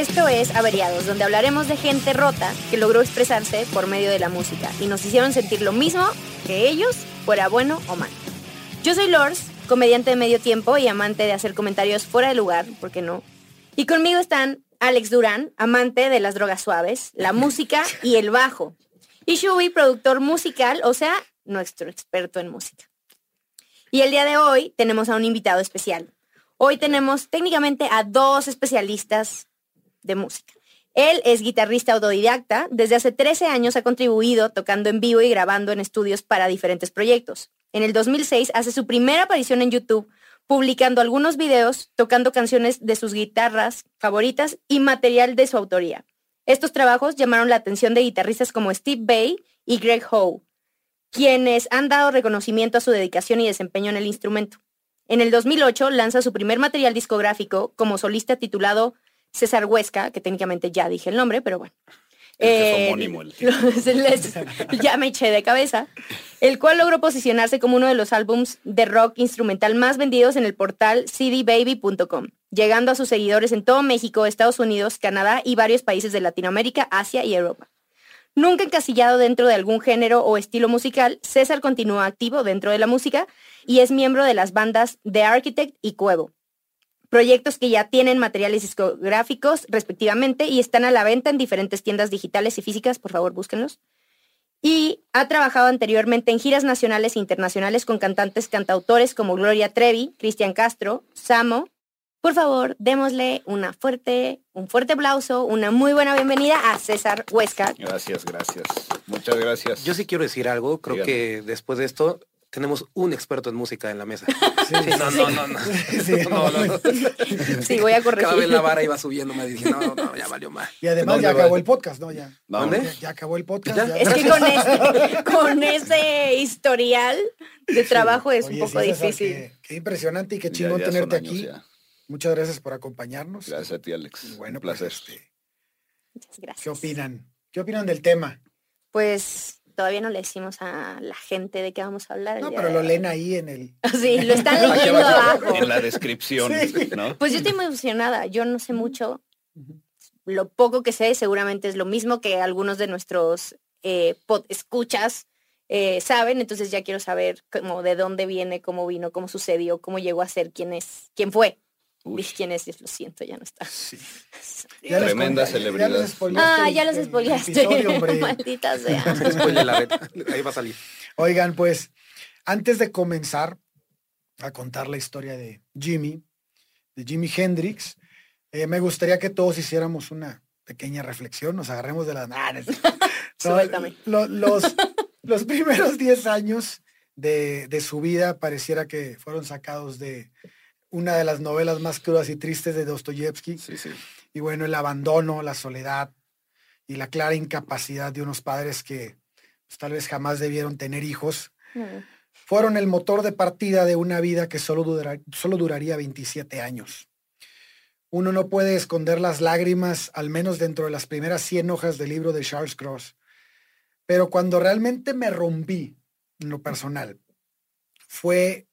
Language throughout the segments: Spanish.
Esto es Averiados, donde hablaremos de gente rota que logró expresarse por medio de la música y nos hicieron sentir lo mismo que ellos, fuera bueno o mal. Yo soy Lors, comediante de medio tiempo y amante de hacer comentarios fuera de lugar, ¿por qué no? Y conmigo están Alex Durán, amante de las drogas suaves, la música y el bajo. Y Shubi, productor musical, o sea, nuestro experto en música. Y el día de hoy tenemos a un invitado especial. Hoy tenemos técnicamente a dos especialistas de música. Él es guitarrista autodidacta, desde hace 13 años ha contribuido tocando en vivo y grabando en estudios para diferentes proyectos. En el 2006 hace su primera aparición en YouTube publicando algunos videos tocando canciones de sus guitarras favoritas y material de su autoría. Estos trabajos llamaron la atención de guitarristas como Steve Bay y Greg Howe, quienes han dado reconocimiento a su dedicación y desempeño en el instrumento. En el 2008 lanza su primer material discográfico como solista titulado César Huesca, que técnicamente ya dije el nombre, pero bueno. Es homónimo. ya me eché de cabeza. El cual logró posicionarse como uno de los álbums de rock instrumental más vendidos en el portal cdbaby.com, llegando a sus seguidores en todo México, Estados Unidos, Canadá y varios países de Latinoamérica, Asia y Europa. Nunca encasillado dentro de algún género o estilo musical, César continúa activo dentro de la música y es miembro de las bandas The Architect y Cuevo, proyectos que ya tienen materiales discográficos respectivamente y están a la venta en diferentes tiendas digitales y físicas, por favor búsquenlos. Y ha trabajado anteriormente en giras nacionales e internacionales con cantantes cantautores como Gloria Trevi, Cristian Castro, Samo. Por favor, démosle una fuerte, un fuerte aplauso, una muy buena bienvenida a César Huesca. Gracias, gracias. Muchas gracias. Yo sí quiero decir algo. Creo que después de esto tenemos un experto en música en la mesa. Sí, no, no, no, no. Sí, no, no, sí, voy a corregir. Cada vez la vara iba subiendo, me dije, no, no, ya valió mal. Y además ya acabó el podcast, ¿no? Ya. ¿Dónde? Ya, ya, acabó el podcast. ¿Ya? Es que con ese, con ese historial de trabajo es Oye, un poco sí, César, difícil. Qué, qué, impresionante y qué chingón ya, ya tenerte años, aquí. ya. Muchas gracias por acompañarnos. Gracias a ti, Alex. Y bueno, Un placer. Pues, este, Muchas gracias. ¿Qué opinan? ¿Qué opinan del tema? Pues todavía no le decimos a la gente de qué vamos a hablar. el No, día pero de lo leen ahí en el... Sí, lo están leyendo abajo. En la descripción, Sí. ¿no? Pues yo estoy muy emocionada. Yo no sé mucho. Lo poco que sé seguramente es lo mismo que algunos de nuestros eh, pod escuchas eh, saben. Entonces ya quiero saber como de dónde viene, cómo vino, cómo sucedió, cómo llegó a ser, quién es, quién fue. Uy, quién es, lo siento, ya no está. Sí. Ya Tremenda celebridad. les spoileaste Ah, el- ya los spoileaste. Maldita sea. Ahí va a salir. Oigan, pues, antes de comenzar a contar la historia de Jimmy, de Jimi Hendrix, eh, me gustaría que todos hiciéramos una pequeña reflexión, nos agarremos de las manos. Suéltame. los, los primeros 10 años de, de su vida pareciera que fueron sacados de una de las novelas más crudas y tristes de Dostoyevsky. Sí, sí. Y bueno, el abandono, la soledad y la clara incapacidad de unos padres que pues, tal vez jamás debieron tener hijos, Mm. fueron el motor de partida de una vida que solo, dura- solo duraría 27 años. Uno no puede esconder las lágrimas, al menos dentro de las primeras 100 hojas del libro de Charles Cross. Pero cuando realmente me rompí en lo personal, fue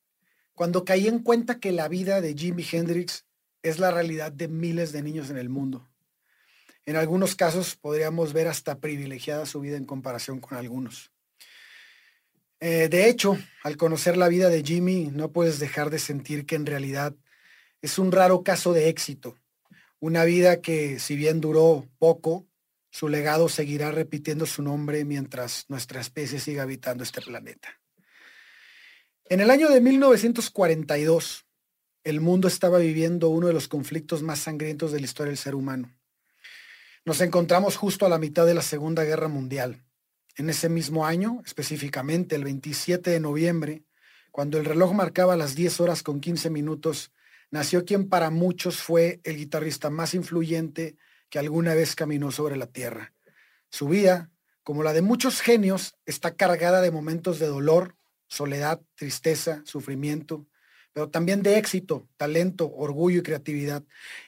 cuando caí en cuenta que la vida de Jimi Hendrix es la realidad de miles de niños en el mundo. En algunos casos podríamos ver hasta privilegiada su vida en comparación con algunos. Eh, de hecho, al conocer la vida de Jimmy, no puedes dejar de sentir que en realidad es un raro caso de éxito. Una vida que, si bien duró poco, su legado seguirá repitiendo su nombre mientras nuestra especie siga habitando este planeta. En el año de 1942, el mundo estaba viviendo uno de los conflictos más sangrientos de la historia del ser humano. Nos encontramos justo a la mitad de la Segunda Guerra Mundial. En ese mismo año, específicamente el 27 de noviembre, cuando el reloj marcaba las 10 horas con 15 minutos, nació quien para muchos fue el guitarrista más influyente que alguna vez caminó sobre la tierra. Su vida, como la de muchos genios, está cargada de momentos de dolor, soledad, tristeza, sufrimiento, pero también de éxito, talento, orgullo y creatividad.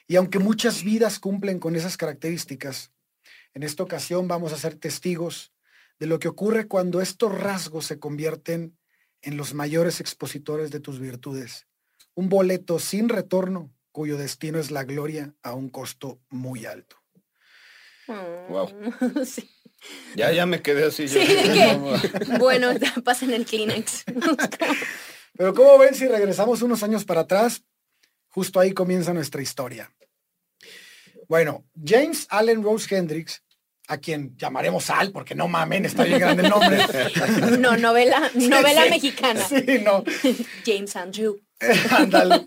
Y aunque muchas vidas cumplen con esas características, en esta ocasión vamos a ser testigos de lo que ocurre cuando estos rasgos se convierten en los mayores expositores de tus virtudes. Un boleto sin retorno cuyo destino es la gloria a un costo muy alto. Wow. Ya, ya me quedé así. Sí, bueno, pasen el Kleenex. Pero como ven, si regresamos unos años para atrás, justo ahí comienza nuestra historia. Bueno, James Allen Rose Hendricks, a quien llamaremos Al, porque no mamen, está bien grande el nombre. No, novela, novela mexicana. Sí, no. James Andrew. Ándale.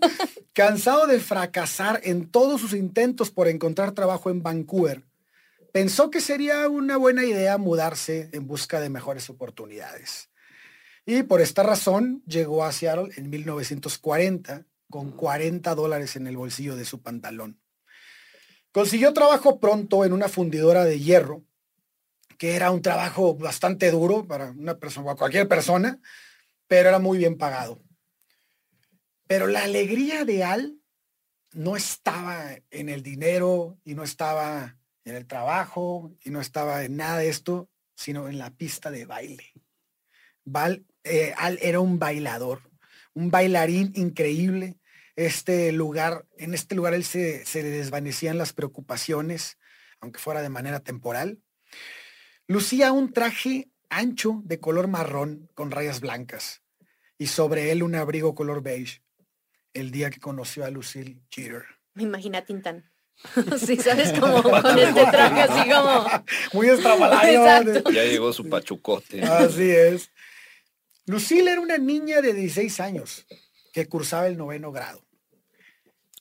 Cansado de fracasar en todos sus intentos por encontrar trabajo en Vancouver, pensó que sería una buena idea mudarse en busca de mejores oportunidades. Y por esta razón llegó a Seattle en 1940 con 40 dólares en el bolsillo de su pantalón. Consiguió trabajo pronto en una fundidora de hierro, que era un trabajo bastante duro para una persona, cualquier persona, pero era muy bien pagado. Pero la alegría de Al no estaba en el dinero y no estaba en el trabajo y no estaba en nada de esto, sino en la pista de baile. Val, eh, Al era un bailador, un bailarín increíble este lugar, en este lugar él se, se desvanecían las preocupaciones, aunque fuera de manera temporal. Lucía un traje ancho de color marrón con rayas blancas y sobre él un abrigo color beige el día que conoció a Lucille Jeter. Me imagina Tintán. sí, ¿sabes? Como con este traje así como... Muy estrafalario. Ya llegó su pachucote. Así es. Lucille era una niña de 16 años que cursaba el noveno grado.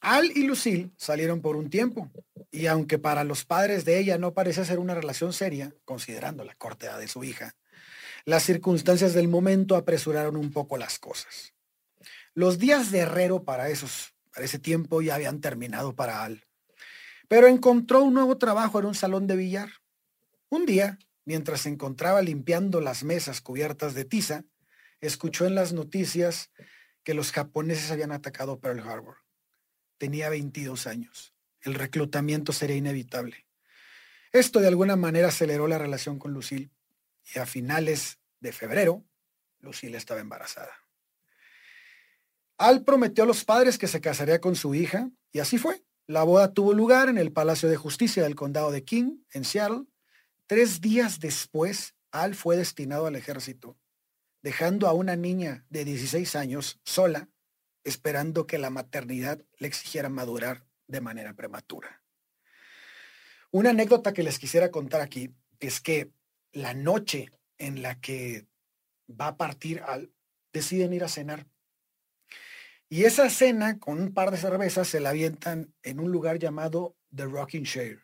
Al y Lucille salieron por un tiempo, y aunque para los padres de ella no parece ser una relación seria, considerando la corta edad de su hija, las circunstancias del momento apresuraron un poco las cosas. Los días de herrero para, esos, para ese tiempo ya habían terminado para Al, pero encontró un nuevo trabajo en un salón de billar. Un día, mientras se encontraba limpiando las mesas cubiertas de tiza, escuchó en las noticias que los japoneses habían atacado Pearl Harbor tenía 22 años. El reclutamiento sería inevitable. Esto de alguna manera aceleró la relación con Lucille y a finales de febrero, Lucille estaba embarazada. Al prometió a los padres que se casaría con su hija y así fue. La boda tuvo lugar en el Palacio de Justicia del Condado de King, en Seattle. Tres días después, Al fue destinado al ejército, dejando a una niña de 16 años sola esperando que la maternidad le exigiera madurar de manera prematura. Una anécdota que les quisiera contar aquí es que la noche en la que va a partir al, deciden ir a cenar. Y esa cena, con un par de cervezas, se la avientan en un lugar llamado The Rocking Chair.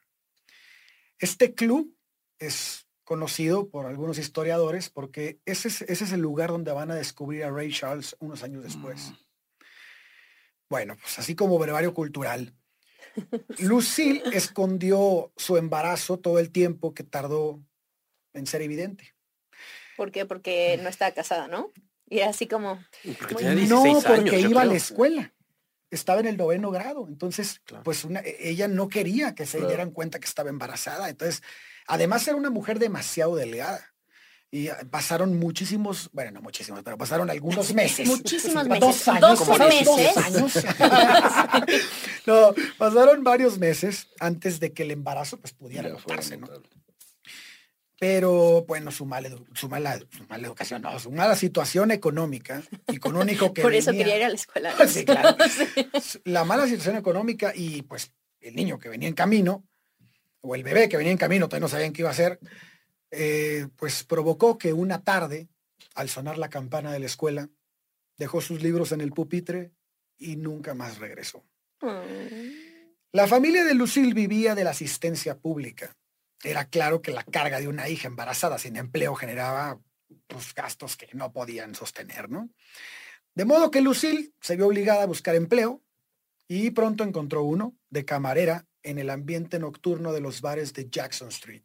Este club es conocido por algunos historiadores porque ese es, ese es, el lugar donde van a descubrir a Ray Charles unos años después. Mm. Bueno, pues así como brevario cultural. Lucille escondió su embarazo todo el tiempo que tardó en ser evidente. ¿Por qué? Porque no estaba casada, ¿no? Y así como... no, porque iba a la escuela. Estaba en el noveno grado. Entonces, pues e, ella no quería que se dieran cuenta que estaba embarazada. Entonces, además era una mujer demasiado delgada. Y pasaron muchísimos, bueno, no muchísimos, pero pasaron algunos meses. Muchísimos meses. Dos años. Dos meses. años. no, pasaron varios meses antes de que el embarazo pues pudiera notarse, ¿no? Pero bueno, su mala, su, mala, su mala educación, no, su mala situación económica y con un hijo que Por eso quería ir a la escuela. sí, claro. La mala situación económica y pues el niño que venía en camino, o el bebé que venía en camino, todavía no sabían qué iba a hacer, eh, pues provocó que una tarde, al sonar la campana de la escuela, dejó sus libros en el pupitre y nunca más regresó. Mm. La familia de Lucille vivía de la asistencia pública. Era claro que la carga de una hija embarazada sin empleo generaba pues, gastos que no podían sostener, ¿no? De modo que Lucille se vio obligada a buscar empleo y pronto encontró uno de camarera en el ambiente nocturno de los bares de Jackson Street.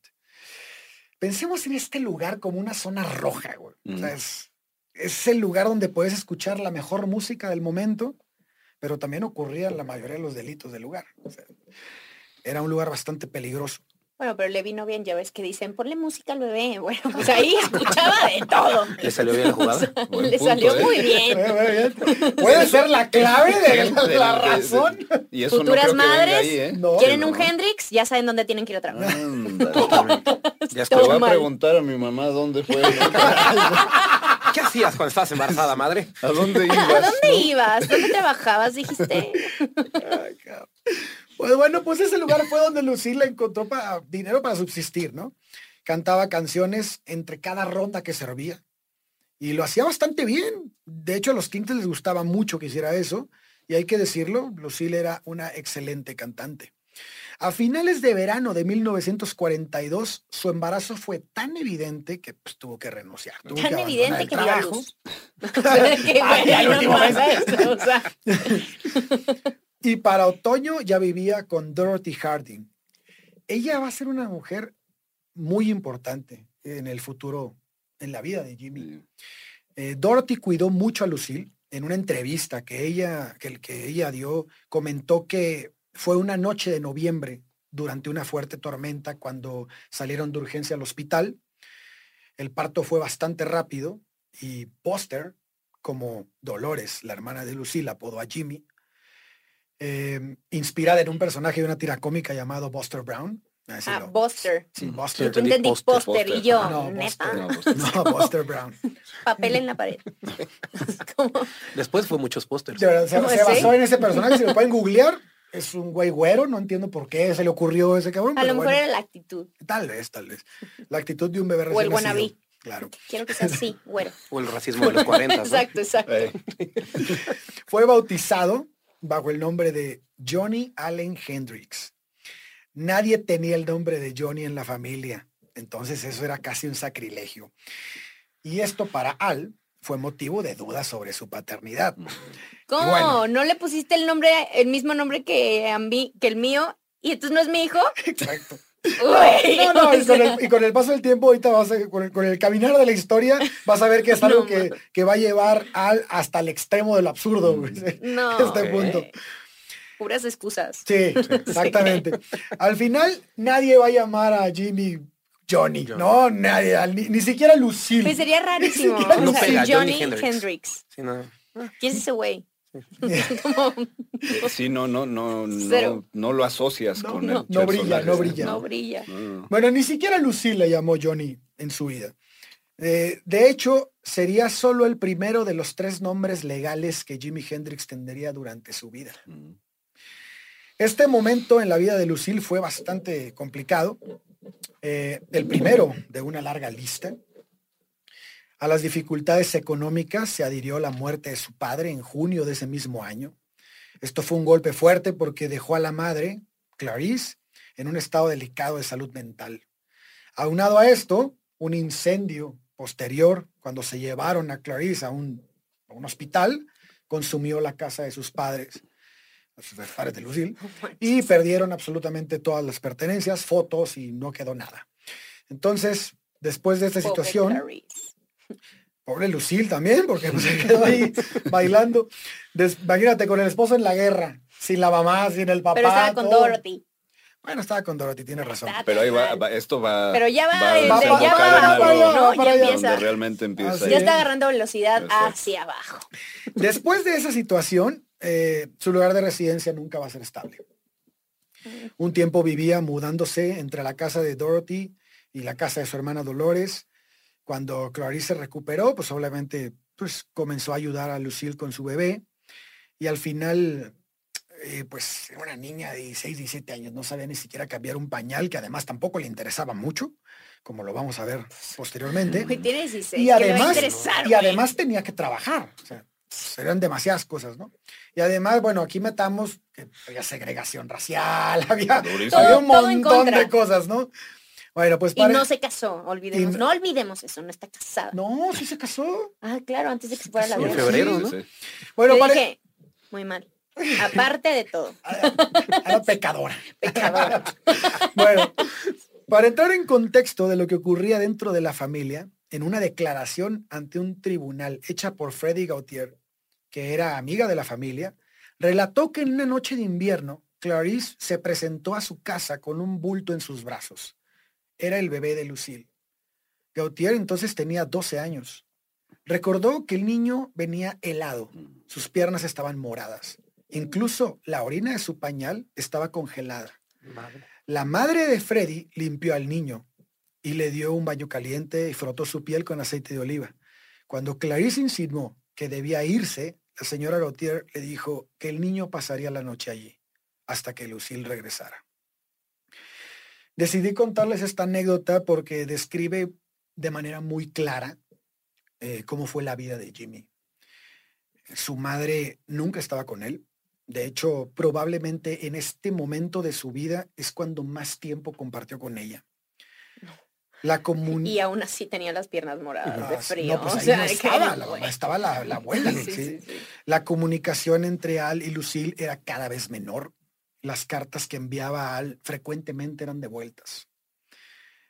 Pensemos en este lugar como una zona roja, güey. O sea, es, el lugar donde puedes escuchar la mejor música del momento, pero también ocurrían la mayoría de los delitos del lugar. era un lugar bastante peligroso. Bueno, pero le vino bien, ya ves que dicen, ponle música al bebé. Bueno, pues ahí escuchaba de todo. ¿Le salió bien la jugada? le salió ¿eh? muy bien. Puede ser la clave de la, la razón. Y eso no Futuras que madres, ahí, ¿eh? No. ¿quieren No. un Hendrix? Ya saben dónde tienen que ir otra vez. Ya Te voy estoy. a preguntar a mi mamá dónde fue. ¿Qué hacías cuando estabas embarazada, madre? ¿A dónde ibas? ¿A dónde ibas? ¿Dónde trabajabas? Dijiste. Pues bueno, pues ese lugar fue donde Lucille encontró pa- dinero para subsistir, ¿no? Cantaba canciones entre cada ronda que servía y lo hacía bastante bien. De hecho, a los Kings les gustaba mucho que hiciera eso y hay que decirlo, Lucille era una excelente cantante. A finales de verano de 1942, su embarazo fue tan evidente que pues, tuvo que renunciar. tuvo Tan que evidente el que trabajo. luz. Bueno, no o sea, Y para otoño ya vivía con Dorothy Harding. Ella va a ser una mujer muy importante en el futuro, en la vida de Jimmy. Eh, Dorothy cuidó mucho a Lucille. En una entrevista que ella, que, que ella dio, comentó que fue una noche de noviembre durante una fuerte tormenta cuando salieron de urgencia al hospital. El parto fue bastante rápido y Buster, como Dolores, la hermana de Lucille, apodó a Jimmy, eh, inspirada en un personaje de una tira cómica llamado Buster Brown. Así Ah, lo- Buster. sí, Yo Buster. entendí Entendí póster y yo, No, neta, Buster. No, No, Buster Brown. papel en la pared. Después fue muchos pósters. De verdad, se, ¿Cómo se basó en ese personaje, si lo pueden googlear. Es un güey güero, no entiendo por qué se le ocurrió ese cabrón. a pero lo mejor bueno, era la actitud. Tal vez, tal vez. La actitud de un bebé O recién el wannabe. nacido. Claro. Quiero que sea así, güero. O el racismo de los 40. ¿no? Exacto, exacto. eh, Fue bautizado bajo el nombre de Johnny Allen Hendrix. Nadie tenía el nombre de Johnny en la familia, entonces eso era casi un sacrilegio. Y esto para Al fue motivo de dudas sobre su paternidad. ¿Cómo? bueno. ¿No le pusiste el nombre, el mismo nombre que, a mí, que el mío? ¿Y entonces no es mi hijo? Exacto. No, no, y con, el, y con el paso del tiempo, ahorita vas a, con, el, con el caminar de la historia, vas a ver que es algo No, que, que va a llevar al, hasta el extremo del absurdo. güey, No. Este punto. Puras excusas. Sí, exactamente. Al final, nadie va a llamar a Jimmy Johnny. Johnny. No, nadie, ni, ni siquiera Lucille. Pues sería rarísimo. siquiera o no sea, pega, Johnny Johnny Hendrix. Hendrix. Sí, no. ¿Quién es ese güey? Como, sí, no, no, no, no, no lo asocias No, con no, el no brilla, no brilla. no brilla. No, no. Bueno, ni siquiera Lucille le llamó Johnny en su vida. Eh, de hecho, sería solo el primero de los tres nombres legales que Jimi Hendrix tendría durante su vida. Mm. Este momento en la vida de Lucille fue bastante complicado. Eh, el primero de una larga lista. A las dificultades económicas se adhirió la muerte de su padre en junio de ese mismo año. Esto fue un golpe fuerte porque dejó a la madre, Clarice, en un estado delicado de salud mental. Aunado a esto, un incendio posterior, cuando se llevaron a Clarice a un, a un hospital, consumió la casa de sus padres, sus padres de Lucille, y perdieron absolutamente todas las pertenencias, fotos y no quedó nada. Entonces, después de esta situación, Clarice. Pobre Lucille también, porque pues, se quedó ahí bailando. Des- imagínate, con el esposo en la guerra, sin la mamá, sin el papá. Pero estaba con todo. Dorothy. Bueno, estaba con Dorothy, tienes razón. Está Pero ahí va, esto va. Pero ya va, ya va, ¿no? Ya empieza. donde realmente empieza. Ya está agarrando velocidad Exacto. hacia abajo. Después de esa situación, eh, su lugar de residencia nunca va a ser estable. Un tiempo vivía mudándose entre la casa de Dorothy y la casa de su hermana Dolores. Cuando Clarice se recuperó, pues obviamente pues, comenzó a ayudar a Lucille con su bebé. Y al final, eh, pues era una niña de 16, 17 años, no sabía ni siquiera cambiar un pañal, que además tampoco le interesaba mucho, como lo vamos a ver posteriormente. Güey, tiene 16. Y ¿qué le va a además, y además tenía que trabajar. O sea, eran demasiadas cosas, ¿no? Y además, bueno, aquí metamos que había segregación racial, había, había un montón de cosas, ¿no? Bueno, pues Y no se casó, olvidemos. Y- No olvidemos eso, no está casada. No, sí se casó. Ah, claro, antes de que se fuera la casó. En febrero, Sí, ¿no? sí. Bueno, Yo para... dije, muy mal. Aparte de todo, Era pecadora. pecadora. Bueno, para entrar en contexto de lo que ocurría dentro de la familia, en una declaración ante un tribunal hecha por Freddy Gautier, que era amiga de la familia, relató que en una noche de invierno Clarice se presentó a su casa con un bulto en sus brazos. Era el bebé de Lucille. Gautier entonces tenía 12 años. Recordó que el niño venía helado. Sus piernas estaban moradas. Incluso la orina de su pañal estaba congelada. Madre. La madre de Freddy limpió al niño y le dio un baño caliente y frotó su piel con aceite de oliva. Cuando Clarice insinuó que debía irse, la señora Gautier le dijo que el niño pasaría la noche allí hasta que Lucille regresara. Decidí contarles esta anécdota porque describe de manera muy clara eh, cómo fue la vida de Jimmy. Su madre nunca estaba con él. De hecho, probablemente en este momento de su vida es cuando más tiempo compartió con ella. La comun- Y aún así tenía las piernas moradas de Ah, frío. no, pues o ahí sea, no que- estaba, la mamá, estaba la, la abuela. Sí, ¿sí? sí, sí. La comunicación entre Al y Lucille era cada vez menor. Las cartas que enviaba Al frecuentemente eran devueltas.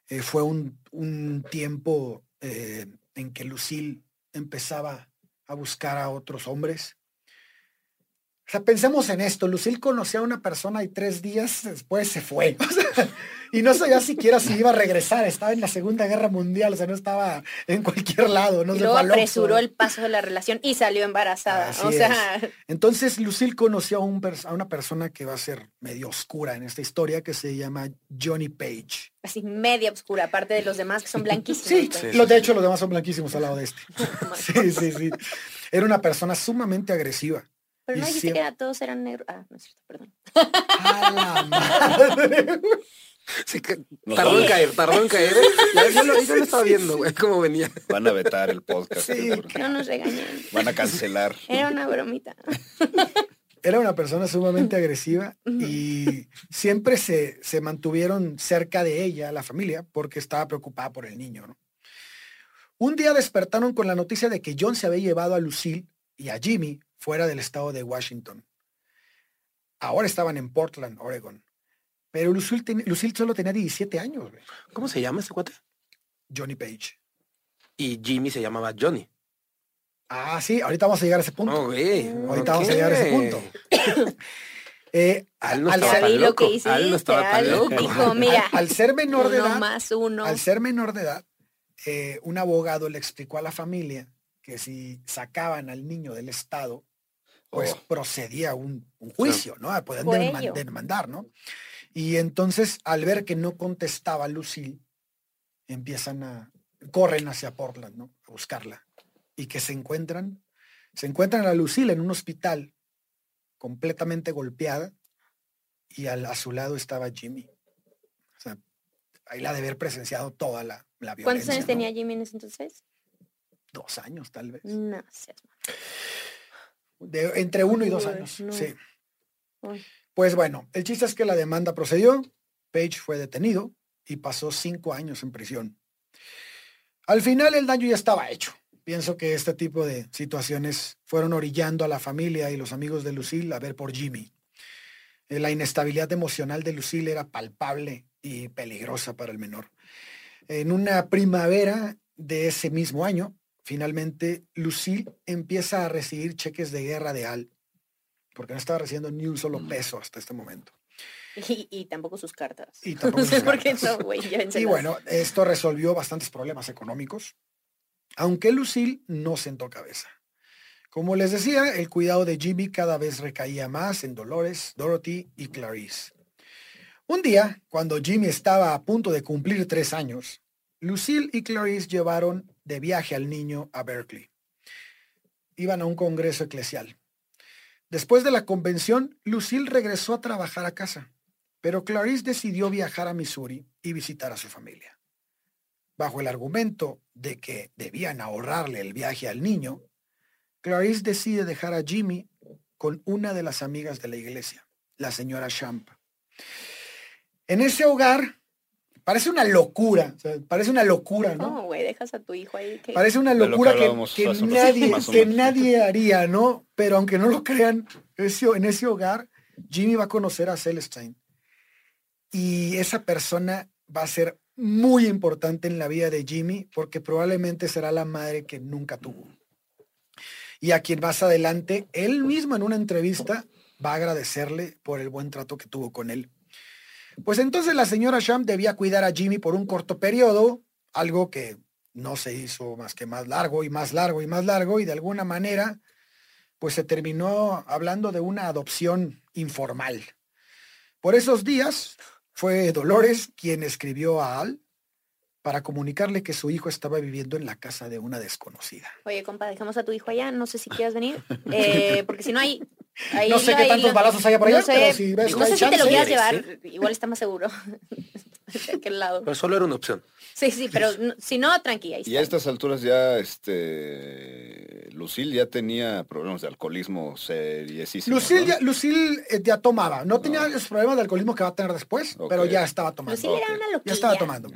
Eh, fue un, un tiempo eh, en que Lucille empezaba a buscar a otros hombres. O sea, pensemos en esto. Lucille conocía a una persona y tres días después se fue. O sea, y no sabía siquiera si iba a regresar. Estaba en la Segunda Guerra Mundial. O sea, no estaba en cualquier lado. No y se luego apresuró el paso de la relación y salió embarazada. Así o sea, Entonces Lucille conoció a, un a una persona que va a ser medio oscura en esta historia que se llama Johnny Page. así media oscura, aparte de los demás que son blanquísimos. Sí, pues. Sí, lo, sí, de hecho los demás son blanquísimos al lado de este. Sí, sí, sí. Era una persona sumamente agresiva. Pero no dijiste que era- todos eran negros. Ah, no es cierto, perdón. ¡A la madre! Sí, que Nos tardó en caer, tardó en caer. ¿eh? Yo lo, yo lo estaba viendo, güey, cómo venía. Van a vetar el podcast. Sí. No nos regañen. Van a cancelar. Era una bromita. Era una persona sumamente agresiva y siempre se, se mantuvieron cerca de ella, la familia, porque estaba preocupada por el niño. ¿no? Un día despertaron con la noticia de que John se había llevado a Lucille y a Jimmy fuera del estado de Washington. Ahora estaban en Portland, Oregon. Pero Lucille, ten- Lucille solo tenía 17 años, güey. ¿Cómo se llama ese cuate? Johnny Page. Y Jimmy se llamaba Johnny. Ah, sí, ahorita vamos a llegar a ese punto. Oh. Ahorita vamos a llegar a ese punto. Eh, Al no al, vi lo que loco, hiciste. Al no estaba tan Al loco. Dijo, mira, al- al ser menor de edad, más uno. Al ser menor de edad, eh, un abogado le explicó a la familia que si sacaban al niño del Estado, pues Oh. procedía un, un juicio, ¿no? Ello. demandar, ¿no? Y entonces, al ver que no contestaba Lucille, empiezan a, corren hacia Portland, ¿no? A buscarla. Y que se encuentran, se encuentran a Lucille en un hospital completamente golpeada y al- a su lado estaba Jimmy. O sea, ahí la de haber presenciado toda la, la violencia. ¿Cuántos años ¿no? tenía Jimmy en ese entonces? Dos años, tal vez. No seas mal. De- entre uno y dos años. no. Sí. Pues bueno, el chiste es que la demanda procedió, Page fue detenido y pasó cinco años en prisión. Al final el daño ya estaba hecho. Pienso que este tipo de situaciones fueron orillando a la familia y los amigos de Lucille a ver por Jimmy. Eh, La inestabilidad emocional de Lucille era palpable y peligrosa para el menor. En una primavera de ese mismo año, finalmente Lucille empieza a recibir cheques de guerra de Al, porque no estaba recibiendo ni un solo peso hasta este momento. Y, y tampoco sus cartas. Y tampoco sus cartas. no. Y bueno, esto resolvió bastantes problemas económicos, aunque Lucille no sentó cabeza. Como les decía, el cuidado de Jimmy cada vez recaía más en Dolores, Dorothy y Clarice. Un día, cuando Jimmy estaba a punto de cumplir tres años, Lucille y Clarice llevaron de viaje al niño a Berkeley. Iban a un congreso eclesial. Después de la convención, Lucille regresó a trabajar a casa, pero Clarice decidió viajar a Missouri y visitar a su familia. Bajo el argumento de que debían ahorrarle el viaje al niño, Clarice decide dejar a Jimmy con una de las amigas de la iglesia, la señora Champ. En ese hogar, parece una locura, o sea, parece una locura, ¿no? No, güey, dejas a tu hijo ahí. Que... Parece una De lo que locura que, nadie, que nadie haría, ¿no? Pero aunque no lo crean, ese- en ese hogar, Jimmy va a conocer a Celestine. Y esa persona va a ser muy importante en la vida de Jimmy porque probablemente será la madre que nunca tuvo. Y a quien más adelante, él mismo en una entrevista va a agradecerle por el buen trato que tuvo con él. Pues entonces la señora Sham debía cuidar a Jimmy por un corto periodo, algo que no se hizo más que más largo y más largo y más largo y de alguna manera pues se terminó hablando de una adopción informal. Por esos días fue Dolores quien escribió a Al para comunicarle que su hijo estaba viviendo en la casa de una desconocida. Oye, compa, dejamos a tu hijo allá, no sé si quieras venir, eh, porque si no hay... ahí- no sé qué tantos lo- balazos haya por no allá, sé, pero si ves que no sé si te lo quieras Sí, llevar, igual está más seguro. de aquel lado. Pero solo era una opción. Sí, sí, pero no- si no, tranquila. Y a estas alturas ya, este, Lucil ya tenía problemas de alcoholismo seriesísimos. Lucille, ¿no? ya, Lucille, eh, ya tomaba. No tenía los problemas de alcoholismo que va a tener después, pero ya estaba tomando. Lucille era una Ya loquilla. estaba tomando.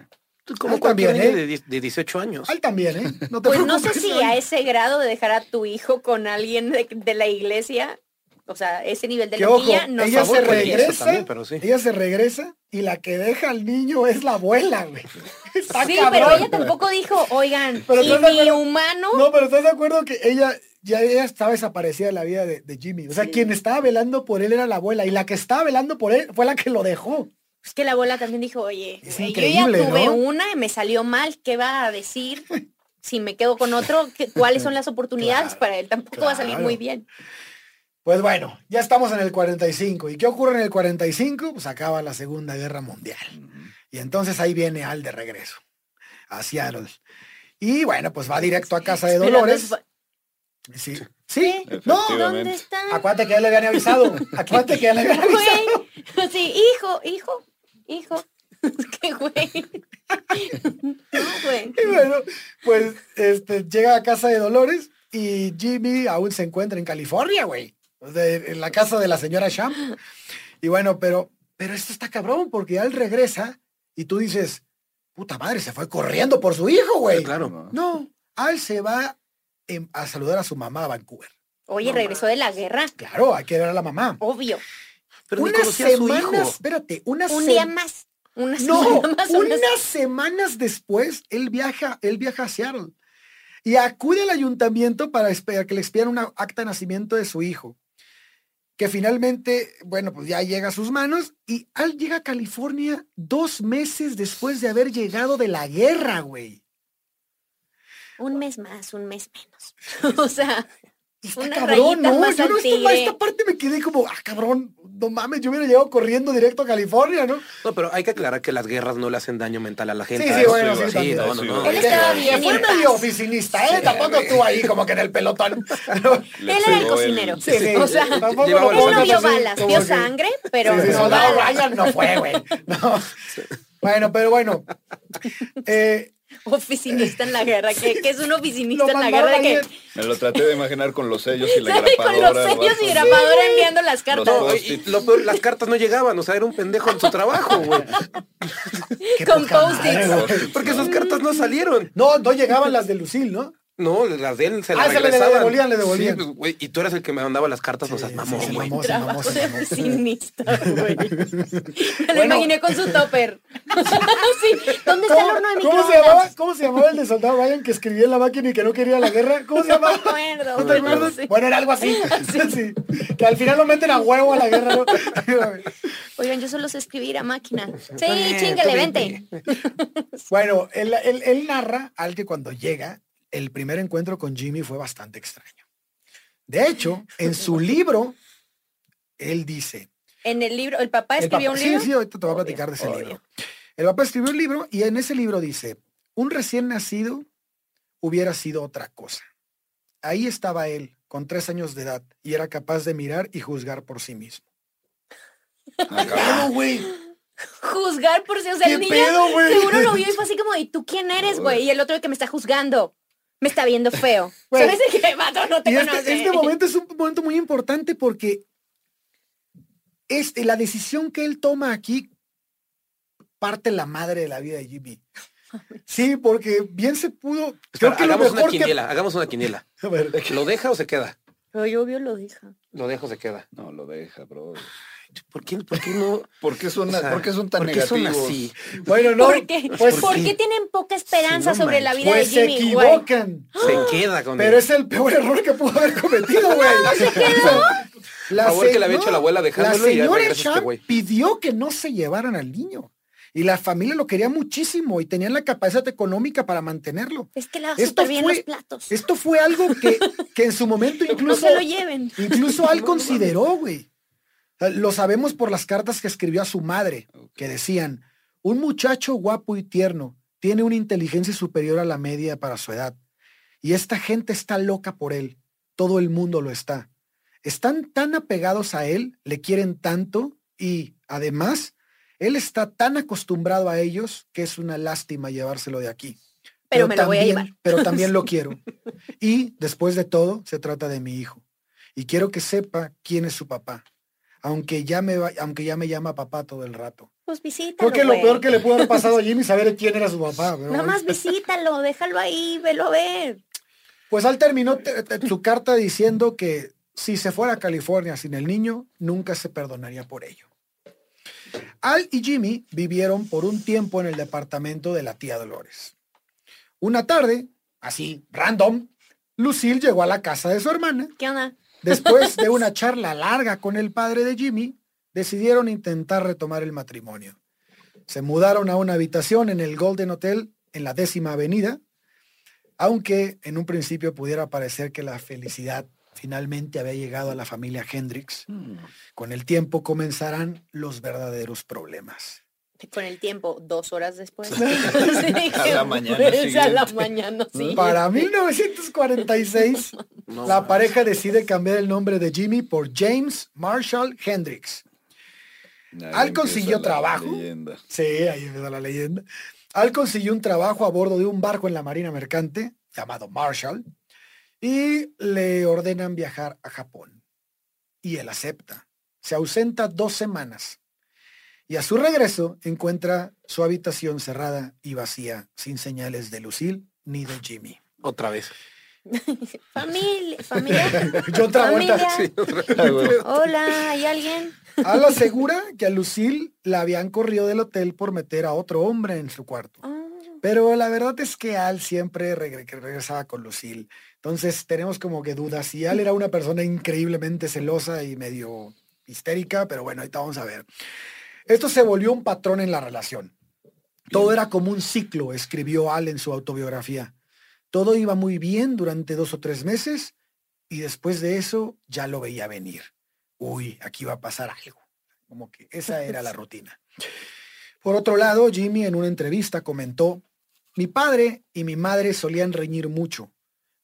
Como cualquier también, ¿eh? de, die- de 18 años. Al también, ¿eh? No te Pues no sé si a ese grado de dejar a tu hijo con alguien de, de la iglesia, o sea, ese nivel de Que ojo, loquilla, no ella se regresa, también, pero sí. ella se regresa y la que deja al niño es la abuela, güey. Está Sí, cabrón. pero ella tampoco dijo, oigan, Pero y ¿estás de mi acuerdo? humano, No, pero ¿estás de acuerdo que ella ya ella estaba desaparecida de la vida de, de Jimmy? O sea, Sí. quien estaba velando por él era la abuela y la que estaba velando por él fue la que lo dejó. es que la abuela también dijo, oye, Es güey, increíble, yo ya tuve ¿no? una y me salió mal, ¿qué va a decir? Si me quedo con otro, ¿qué- ¿cuáles son las oportunidades Claro, para él? Tampoco va a salir muy bien. Pues bueno, ya estamos en el 45. ¿Y qué ocurre en el 45? Pues acaba la Segunda Guerra Mundial. Y entonces ahí viene Al de regreso a Seattle. Y bueno, pues va directo a casa de Dolores. Sí. Sí. No. ¿Dónde está? acuérdate que ya le habían avisado. Acuérdate que ya le habían avisado. Güey, sí, hijo, hijo, hijo. Qué güey. No, güey. Y bueno, pues este, llega a casa de Dolores y Jimmy aún se encuentra en California, güey. Sea, en la casa de la señora Sham. Y bueno, pero, pero esto está cabrón porque Al regresa y tú dices, puta madre, se fue corriendo por su hijo, güey. Claro. No. No, Al se va a saludar a su mamá a Vancouver. Oye, regresó de la guerra. Claro, hay que ver a la mamá. Obvio. Pero ni unas conocía a su semanas, hijo. espérate, unas Un se- día más. Una No, una unas semanas después, él viaja, él viaja a Seattle y acude al ayuntamiento para esperar que le expieran una acta de nacimiento de su hijo, que finalmente, bueno, pues ya llega a sus manos y Al llega a California dos meses después de haber llegado de la guerra, güey. Un mes más, un mes menos. o sea, Está Una cabrón, ¿no? más Yo no esta, esta parte me quedé como, ah, cabrón, no mames, yo hubiera llegado corriendo directo a California, ¿no? No, pero hay que aclarar que las guerras no le hacen daño mental a la gente. Sí, sí, Eso bueno, sí, también. no, no, no. Él Él estaba bien fue medio oficinista, ¿eh? Sí, Tampoco estuvo ahí como que en el pelotón. Él era el cocinero. Sí, sí. O sea, él no vio balas, vio sangre, pero Sí, sí, no. Ryan no fue, güey. No. Bueno, pero bueno. Eh, Oficinista en la guerra. ¿Qué, qué es un oficinista en la guerra? Que Me lo traté de imaginar con los sellos y la sale con grapadora. los sellos y grapadora enviando las cartas. Los No, y- y lo peor, las cartas no llegaban, o sea, era un pendejo en su trabajo, güey. Con post-its. Porque esas cartas no salieron. No, no llegaban las de Lucille, ¿no? No, las de él se las Ah, se le regresaban. devolvían, le devolvían. Sí, pues, güey, y tú eras el que me mandaba las cartas, no seas Sí, mamón, sí, sí, güey. Trabajo de oficinista, güey. Me lo imaginé con su topper. sí, ¿dónde está el horno de ¿Cómo se, llamaba, ¿Cómo se llamaba el de soldado Ryan que escribía en la máquina y que no quería la guerra? ¿Cómo se No llamaba? me acuerdo. ¿No te acuerdas? Sí. Bueno, era algo así. Sí. Que al final lo meten a huevo a la guerra. ¿no? Oigan, yo solo sé escribir a máquina. Sí, chingale, vente. Bueno, él, él- él narra al que cuando llega, el primer encuentro con Jimmy fue bastante extraño. De hecho, en su libro, él dice, En el libro, ¿el papá El escribió papá- un libro? Sí, sí, ahorita te voy a Obvio, platicar de ese obvio. libro. El papá escribió un libro y en ese libro dice, un recién nacido hubiera sido otra cosa. Ahí estaba él, con tres años de edad, y era capaz de mirar y juzgar por sí mismo. Acá. No, güey. Juzgar por si, o sea, ¿Qué el niño pedo, güey? seguro lo vio y fue así como, ¿y tú quién eres, güey? Y el otro que me está juzgando, me está viendo feo. Güey. ¿Sabes de qué, vato? No te Y conoce. este, este momento es un momento muy importante porque este, la decisión que él toma aquí parte la madre de la vida de Jimmy. Sí, porque bien se pudo. Espera, creo que lo hagamos una que- quiniela, hagamos una quiniela. A ver, ¿Lo deja o se queda? Pero yo obvio lo deja. Lo deja o se queda. No, lo deja, bro. ¿Por qué, por qué no? ¿Por qué son, o sea, ¿por qué son tan ¿por qué son negativos? así? Bueno, no. ¿Por qué? Pues, ¿Por sí. qué tienen poca esperanza Sí, no sobre la vida pues de se Jimmy, güey? equivocan. Se queda con Pero él. es el peor error que pudo haber cometido, güey. O sea, La favor que le había hecho la abuela dejándolo la señora y ya este pidió que no se llevaran al niño. Y la familia lo quería muchísimo y tenían la capacidad económica para mantenerlo. Es que la esto bien fue, los platos. Esto fue algo que, que en su momento incluso. no se lo lleven. Incluso él consideró, güey. Lo sabemos por las cartas que escribió a su madre, que decían: un muchacho guapo y tierno tiene una inteligencia superior a la media para su edad. Y esta gente está loca por él. Todo el mundo lo está. Están tan apegados a él, le quieren tanto y, además, él está tan acostumbrado a ellos que es una lástima llevárselo de aquí. Pero, me lo voy a llevar. Pero también lo quiero. Y después de todo, se trata de mi hijo. Y quiero que sepa quién es su papá. Aunque ya me, aunque ya me llama papá todo el rato. Pues visítalo. Creo que lo peor que le pudo haber pasado a Jimmy saber quién era su papá. Nada más visítalo, déjalo ahí, velo a ver. Pues al terminó su carta diciendo que si se fuera a California sin el niño, nunca se perdonaría por ello. Al y Jimmy vivieron por un tiempo en el departamento de la tía Dolores. Una tarde, así, random, Lucille llegó a la casa de su hermana. ¿Qué onda? Después de una charla larga con el padre de Jimmy, decidieron intentar retomar el matrimonio. Se mudaron a una habitación en el Golden Hotel en la décima avenida, aunque en un principio pudiera parecer que la felicidad finalmente había llegado a la familia Hendrix, mm. con el tiempo comenzarán los verdaderos problemas. Con el tiempo, dos horas después. a la mañana. A la mañana, sí. Para 1946, la pareja decide cambiar el nombre de Jimmy por James Marshall Hendrix. Al consiguió trabajo. Sí, ahí empieza la leyenda. Al consiguió un trabajo a bordo de un barco en la Marina Mercante llamado Marshall y le ordenan viajar a Japón. Y él acepta. Se ausenta dos semanas. Y a su regreso encuentra su habitación cerrada y vacía, sin señales de Lucille ni de Jimmy. Otra vez. familia, familia. Yo otra vuelta. Hola, ¿hay alguien? Al asegura que a Lucille la habían corrido del hotel por meter a otro hombre en su cuarto. Ah. Pero la verdad es que Al siempre regresaba con Lucille. Entonces tenemos como que dudas. Y Al era una persona increíblemente celosa y medio histérica, pero bueno, ahorita vamos a ver. Esto se volvió un patrón en la relación. Todo era como un ciclo, escribió Al en su autobiografía. Todo iba muy bien durante dos o tres meses y después de eso ya lo veía venir. Uy, aquí va a pasar algo. Como que esa era la rutina. Por otro lado, Jimmy en una entrevista comentó mi padre y mi madre solían reñir mucho.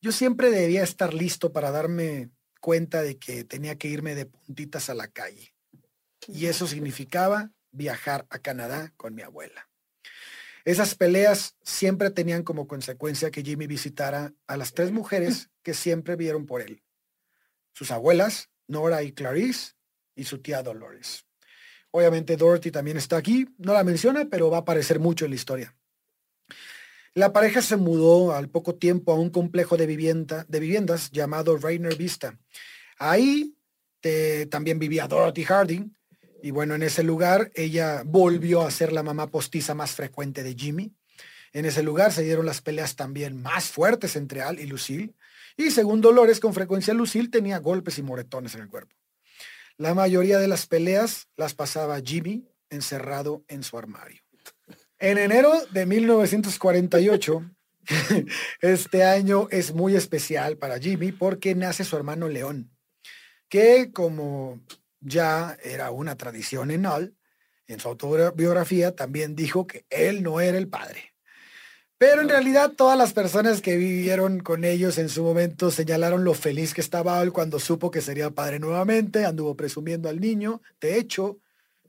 Yo siempre debía estar listo para darme cuenta de que tenía que irme de puntitas a la calle. Y eso significaba viajar a Canadá con mi abuela. Esas peleas siempre tenían como consecuencia que Jimmy visitara a las tres mujeres que siempre vieron por él. Sus abuelas, Nora y Clarice, y su tía Dolores. Obviamente Dorothy también está aquí, no la menciona, pero va a aparecer mucho en la historia. La pareja se mudó al poco tiempo a un complejo de, vivienda, de viviendas llamado Rainer Vista. Ahí también vivía Dorothy Harding. Y bueno, en ese lugar ella volvió a ser la mamá postiza más frecuente de Jimmy. En ese lugar se dieron las peleas también más fuertes entre Al y Lucille. Y según Dolores, con frecuencia Lucille tenía golpes y moretones en el cuerpo. La mayoría de las peleas las pasaba Jimmy encerrado en su armario. En enero de 1948, este año es muy especial para Jimmy porque nace su hermano León, que como ya era una tradición en Al, en su autobiografía también dijo que él no era el padre. Pero en realidad todas las personas que vivieron con ellos en su momento señalaron lo feliz que estaba Al cuando supo que sería padre nuevamente, anduvo presumiendo al niño. De hecho,